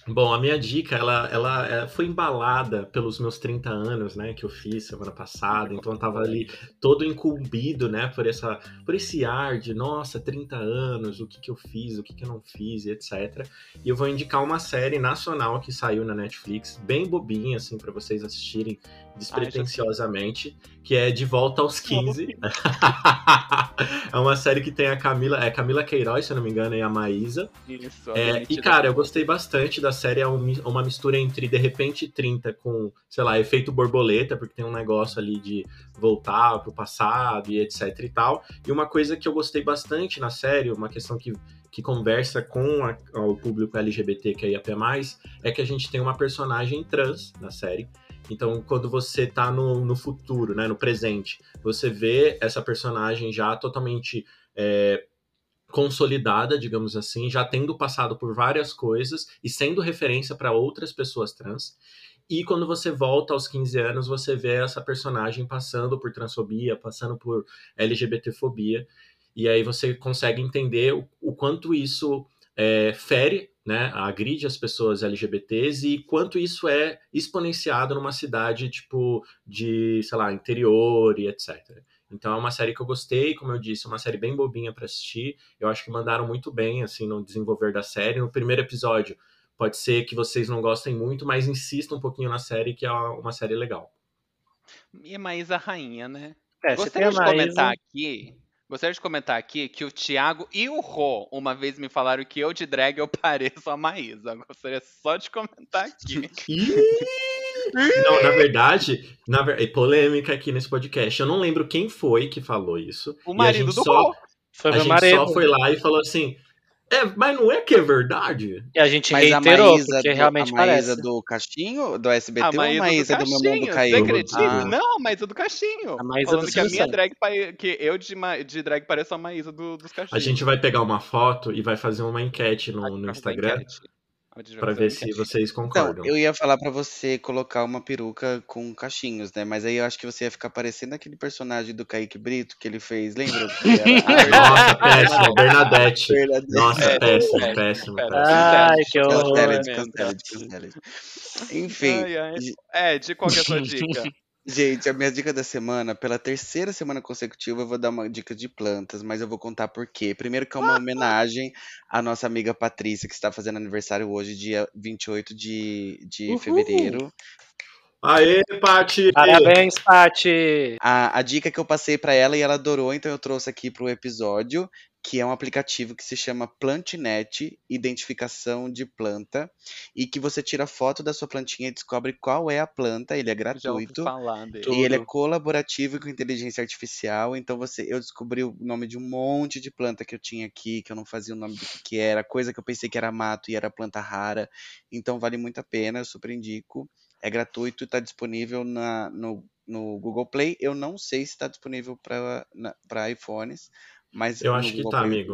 Bom, a minha dica, ela, ela é, foi embalada pelos meus 30 anos, né, que eu fiz semana passada, então eu tava ali todo incumbido, né, por, essa, por esse ar de, nossa, 30 anos, o que que eu fiz, o que que eu não fiz, e etc. E eu vou indicar uma série nacional que saiu na Netflix, bem bobinha, assim, para vocês assistirem despretensiosamente, que é De Volta aos 15. é uma série que tem a Camila, é Camila Queiroz, se eu não me engano, e a Maísa. Isso, É, e, cara, eu gostei bastante da série. É um- uma mistura entre De Repente 30 com, sei lá, efeito borboleta, porque tem um negócio ali de voltar pro passado e etc e tal. E uma coisa que eu gostei bastante na série, uma questão que, que conversa com a- o público LGBT que é IAP+, é que a gente tem uma personagem trans na série. Então, quando você tá no, no futuro, né, no presente, você vê essa personagem já totalmente é, consolidada, digamos assim, já tendo passado por várias coisas e sendo referência para outras pessoas trans. E quando você volta aos 15 anos, você vê essa personagem passando por transfobia, passando por LGBTfobia, e aí você consegue entender o, o quanto isso é, fere, né, agride as pessoas LGBTs e quanto isso é exponenciado numa cidade tipo de, sei lá, interior e etc. Então é uma série que eu gostei, como eu disse, é uma série bem bobinha para assistir. Eu acho que mandaram muito bem assim no desenvolver da série. No primeiro episódio, pode ser que vocês não gostem muito, mas insistam um pouquinho na série que é uma série legal. E a Maísa Rainha, né? É, você tem Gostaria a de Maísa. comentar aqui. Gostaria de comentar aqui que o Thiago e o Rô uma vez me falaram que eu de drag eu pareço a Maísa. Gostaria só de comentar aqui. Não, na verdade, na ver- é polêmica aqui nesse podcast. Eu não lembro quem foi que falou isso. O E a marido gente do só, Rô. Foi a meu gente marido. só foi lá e falou assim: é, mas não é que é verdade? E a gente Mas a reiterou, Maísa, porque do, realmente a Maísa parece. do Caixinho, do SBT, A ou a Maísa, do do, Meu Mundo Caiu? Você acredita? Ah. Não, a Maísa do Caixinho. A Maísa Falando do que a minha drag, que eu de, de drag pareço a Maísa do, dos Caixinhos. A gente vai pegar uma foto e vai fazer uma enquete no, no Instagram A vai para ver se vocês Então, concordam. eu ia falar pra você colocar uma peruca com cachinhos, né? Mas aí eu acho que você ia ficar parecendo aquele personagem do Kaique Brito que ele fez, lembra? Nossa, péssimo, Bernadette. Verdade. Nossa, É, péssimo, é, péssimo, péssimo. Ai, que horror. Cancela, mesmo. descancela, descancela. Enfim, Ai, ai. Ed, qual que é a sua dica? gente, a minha dica da semana, pela terceira semana consecutiva, eu vou dar uma dica de plantas, mas eu vou contar por quê. Primeiro que é uma homenagem à nossa amiga Patrícia, que está fazendo aniversário hoje, dia 28 de, de Uhul. fevereiro. Aê, Paty! Parabéns, Paty! A, a dica que eu passei pra ela e ela adorou, então eu trouxe aqui pro episódio, que é um aplicativo que se chama Plantinet, identificação de planta, e que você tira foto da sua plantinha e descobre qual é a planta, ele é gratuito. E ele é colaborativo com inteligência artificial, então você, eu descobri o nome de um monte de planta que eu tinha aqui, que eu não fazia o nome do que, que era, coisa que eu pensei que era mato e era planta rara. Então vale muito a pena, eu super indico. É gratuito, está disponível na, no, no Google Play. Eu não sei se está disponível para iPhones, mas Eu acho que tá, amigo.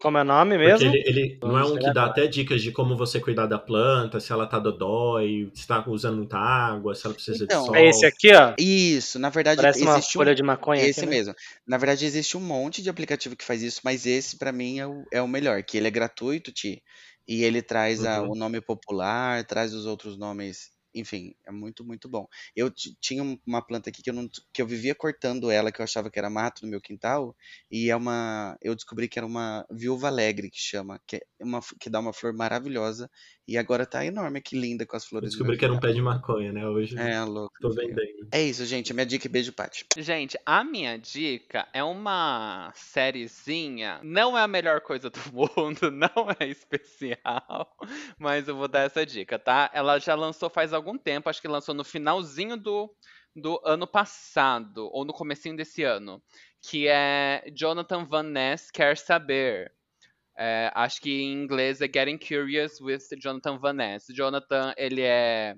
Como é o nome Porque mesmo? ele, ele não é um que dá até dicas de como você cuidar da planta, se ela tá dodói, se tá usando muita água, se ela precisa Então, de sol. É esse aqui, ó. Isso, na verdade, Parece uma existe um, folha de maconha Esse aqui, né? mesmo. Na verdade, existe um monte de aplicativo que faz isso, mas esse pra mim é o, é o melhor, que ele é gratuito, Ti, e ele traz a- Uhum. o nome popular, traz os outros nomes, enfim, é muito, muito bom. Eu ti- tinha um- uma planta aqui que eu, não, que eu vivia cortando ela, que eu achava que era mato no meu quintal, e é uma, eu descobri que era uma viúva alegre que chama, que, é uma, f- que dá uma flor maravilhosa, e agora tá enorme, que linda com as flores descobri que era um pé de maconha, né? Hoje É, louco. tô vendendo. É isso, gente, minha dica e beijo, Paty. Gente, a minha dica é uma sériezinha. Não é a melhor coisa do mundo, não é especial, mas eu vou dar essa dica, tá? Ela já lançou faz algum tempo, acho que lançou no finalzinho do, do ano passado, ou no comecinho desse ano, que é Jonathan Van Ness Quer Saber. É, acho que em inglês é Getting Curious with Jonathan Van Ness. Jonathan, ele é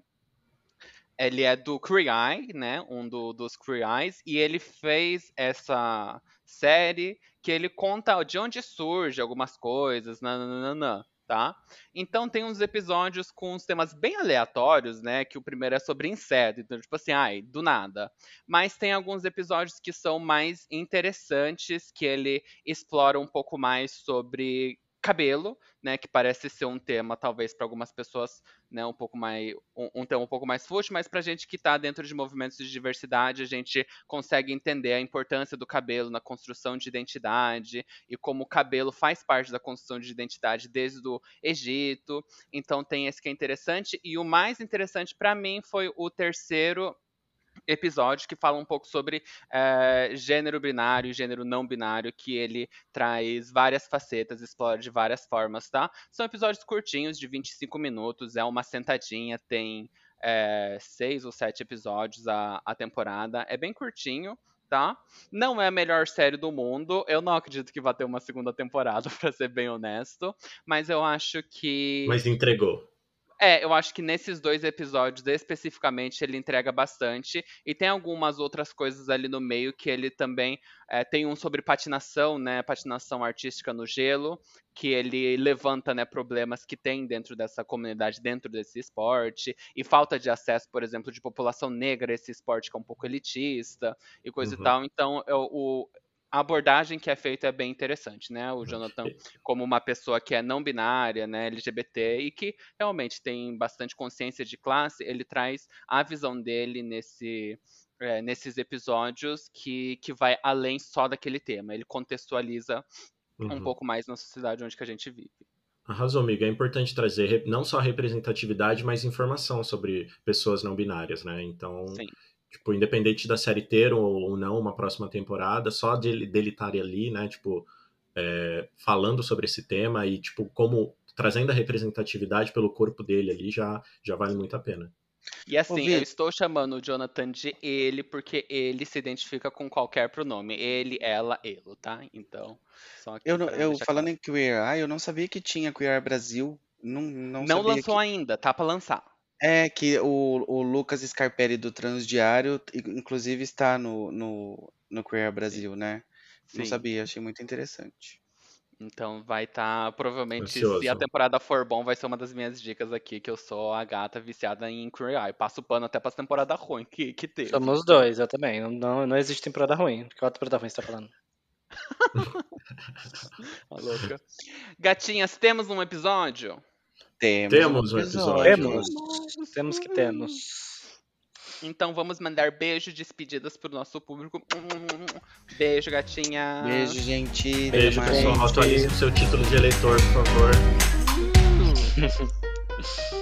ele é do Queer Eye, né? Um do, dos Queer Eyes, e ele fez essa série que ele conta de onde surge algumas coisas, nananana, tá? Então tem uns episódios com uns temas bem aleatórios, né? Que o primeiro é sobre inseto, então tipo assim, ai, do nada. Mas tem alguns episódios que são mais interessantes, que ele explora um pouco mais sobre cabelo, né, que parece ser um tema talvez para algumas pessoas, né, um pouco mais um, um tema um pouco mais fútil, mas para gente que está dentro de movimentos de diversidade, a gente consegue entender a importância do cabelo na construção de identidade e como o cabelo faz parte da construção de identidade desde o Egito. Então tem esse que é interessante e o mais interessante para mim foi o terceiro episódio que fala um pouco sobre é, gênero binário gênero não binário, que ele traz várias facetas, explora de várias formas, tá? São episódios curtinhos, de 25 minutos, é uma sentadinha, tem é, seis ou sete episódios a, a temporada, é bem curtinho, tá? Não é a melhor série do mundo. Eu não acredito que vai ter uma segunda temporada, para ser bem honesto. Mas eu acho que. Mas entregou. É, eu acho que nesses dois episódios especificamente ele entrega bastante. E tem algumas outras coisas ali no meio que ele também. É, tem um sobre patinação, né? Patinação artística no gelo, que ele levanta né, problemas que tem dentro dessa comunidade, dentro desse esporte. E falta de acesso, por exemplo, de população negra a esse esporte que é um pouco elitista e coisa uhum. e tal. Então, eu, o, a abordagem que é feita é bem interessante, né? O Jonathan, como uma pessoa que é não binária, né, LGBT, e que realmente tem bastante consciência de classe, ele traz a visão dele nesse, é, nesses episódios que, que vai além só daquele tema. Ele contextualiza uhum. um pouco mais na sociedade onde que a gente vive. Arrasou, amiga. É importante trazer não só representatividade, mas informação sobre pessoas não binárias, né? Então, Sim tipo, independente da série ter ou, não uma próxima temporada, só dele, dele estar ali, né, tipo, é, falando sobre esse tema e, tipo, como trazendo a representatividade pelo corpo dele ali já, já vale muito a pena. E assim, eu estou chamando o Jonathan de ele porque ele se identifica com qualquer pronome. Ele, ela, ele, tá? Então, só Eu, não, eu falando claro. em Queer Eye, eu não sabia que tinha Queer Brasil. Não, não, não lançou que... ainda, tá para lançar. É, que o, o Lucas Scarpelli do Transdiário, inclusive, está no, no, no Queer Brasil, né? Sim. Não sabia, achei muito interessante. Então vai estar, tá, provavelmente, Ansioso. se a temporada for bom, vai ser uma das minhas dicas aqui, que eu sou a gata viciada em Queer Eye. Passo pano até pra temporada ruim que, que teve. Somos dois, eu também. Não, não, não existe temporada ruim. Que outra temporada ruim você tá falando? louca. Gatinhas, temos um episódio? Temos, temos um episódio. Temos. Temos que temos. Então vamos mandar beijo, despedidas pro nosso público. Beijo, gatinha. Beijo, gente. Beijo, pessoal. Atualize o seu título de eleitor, por favor.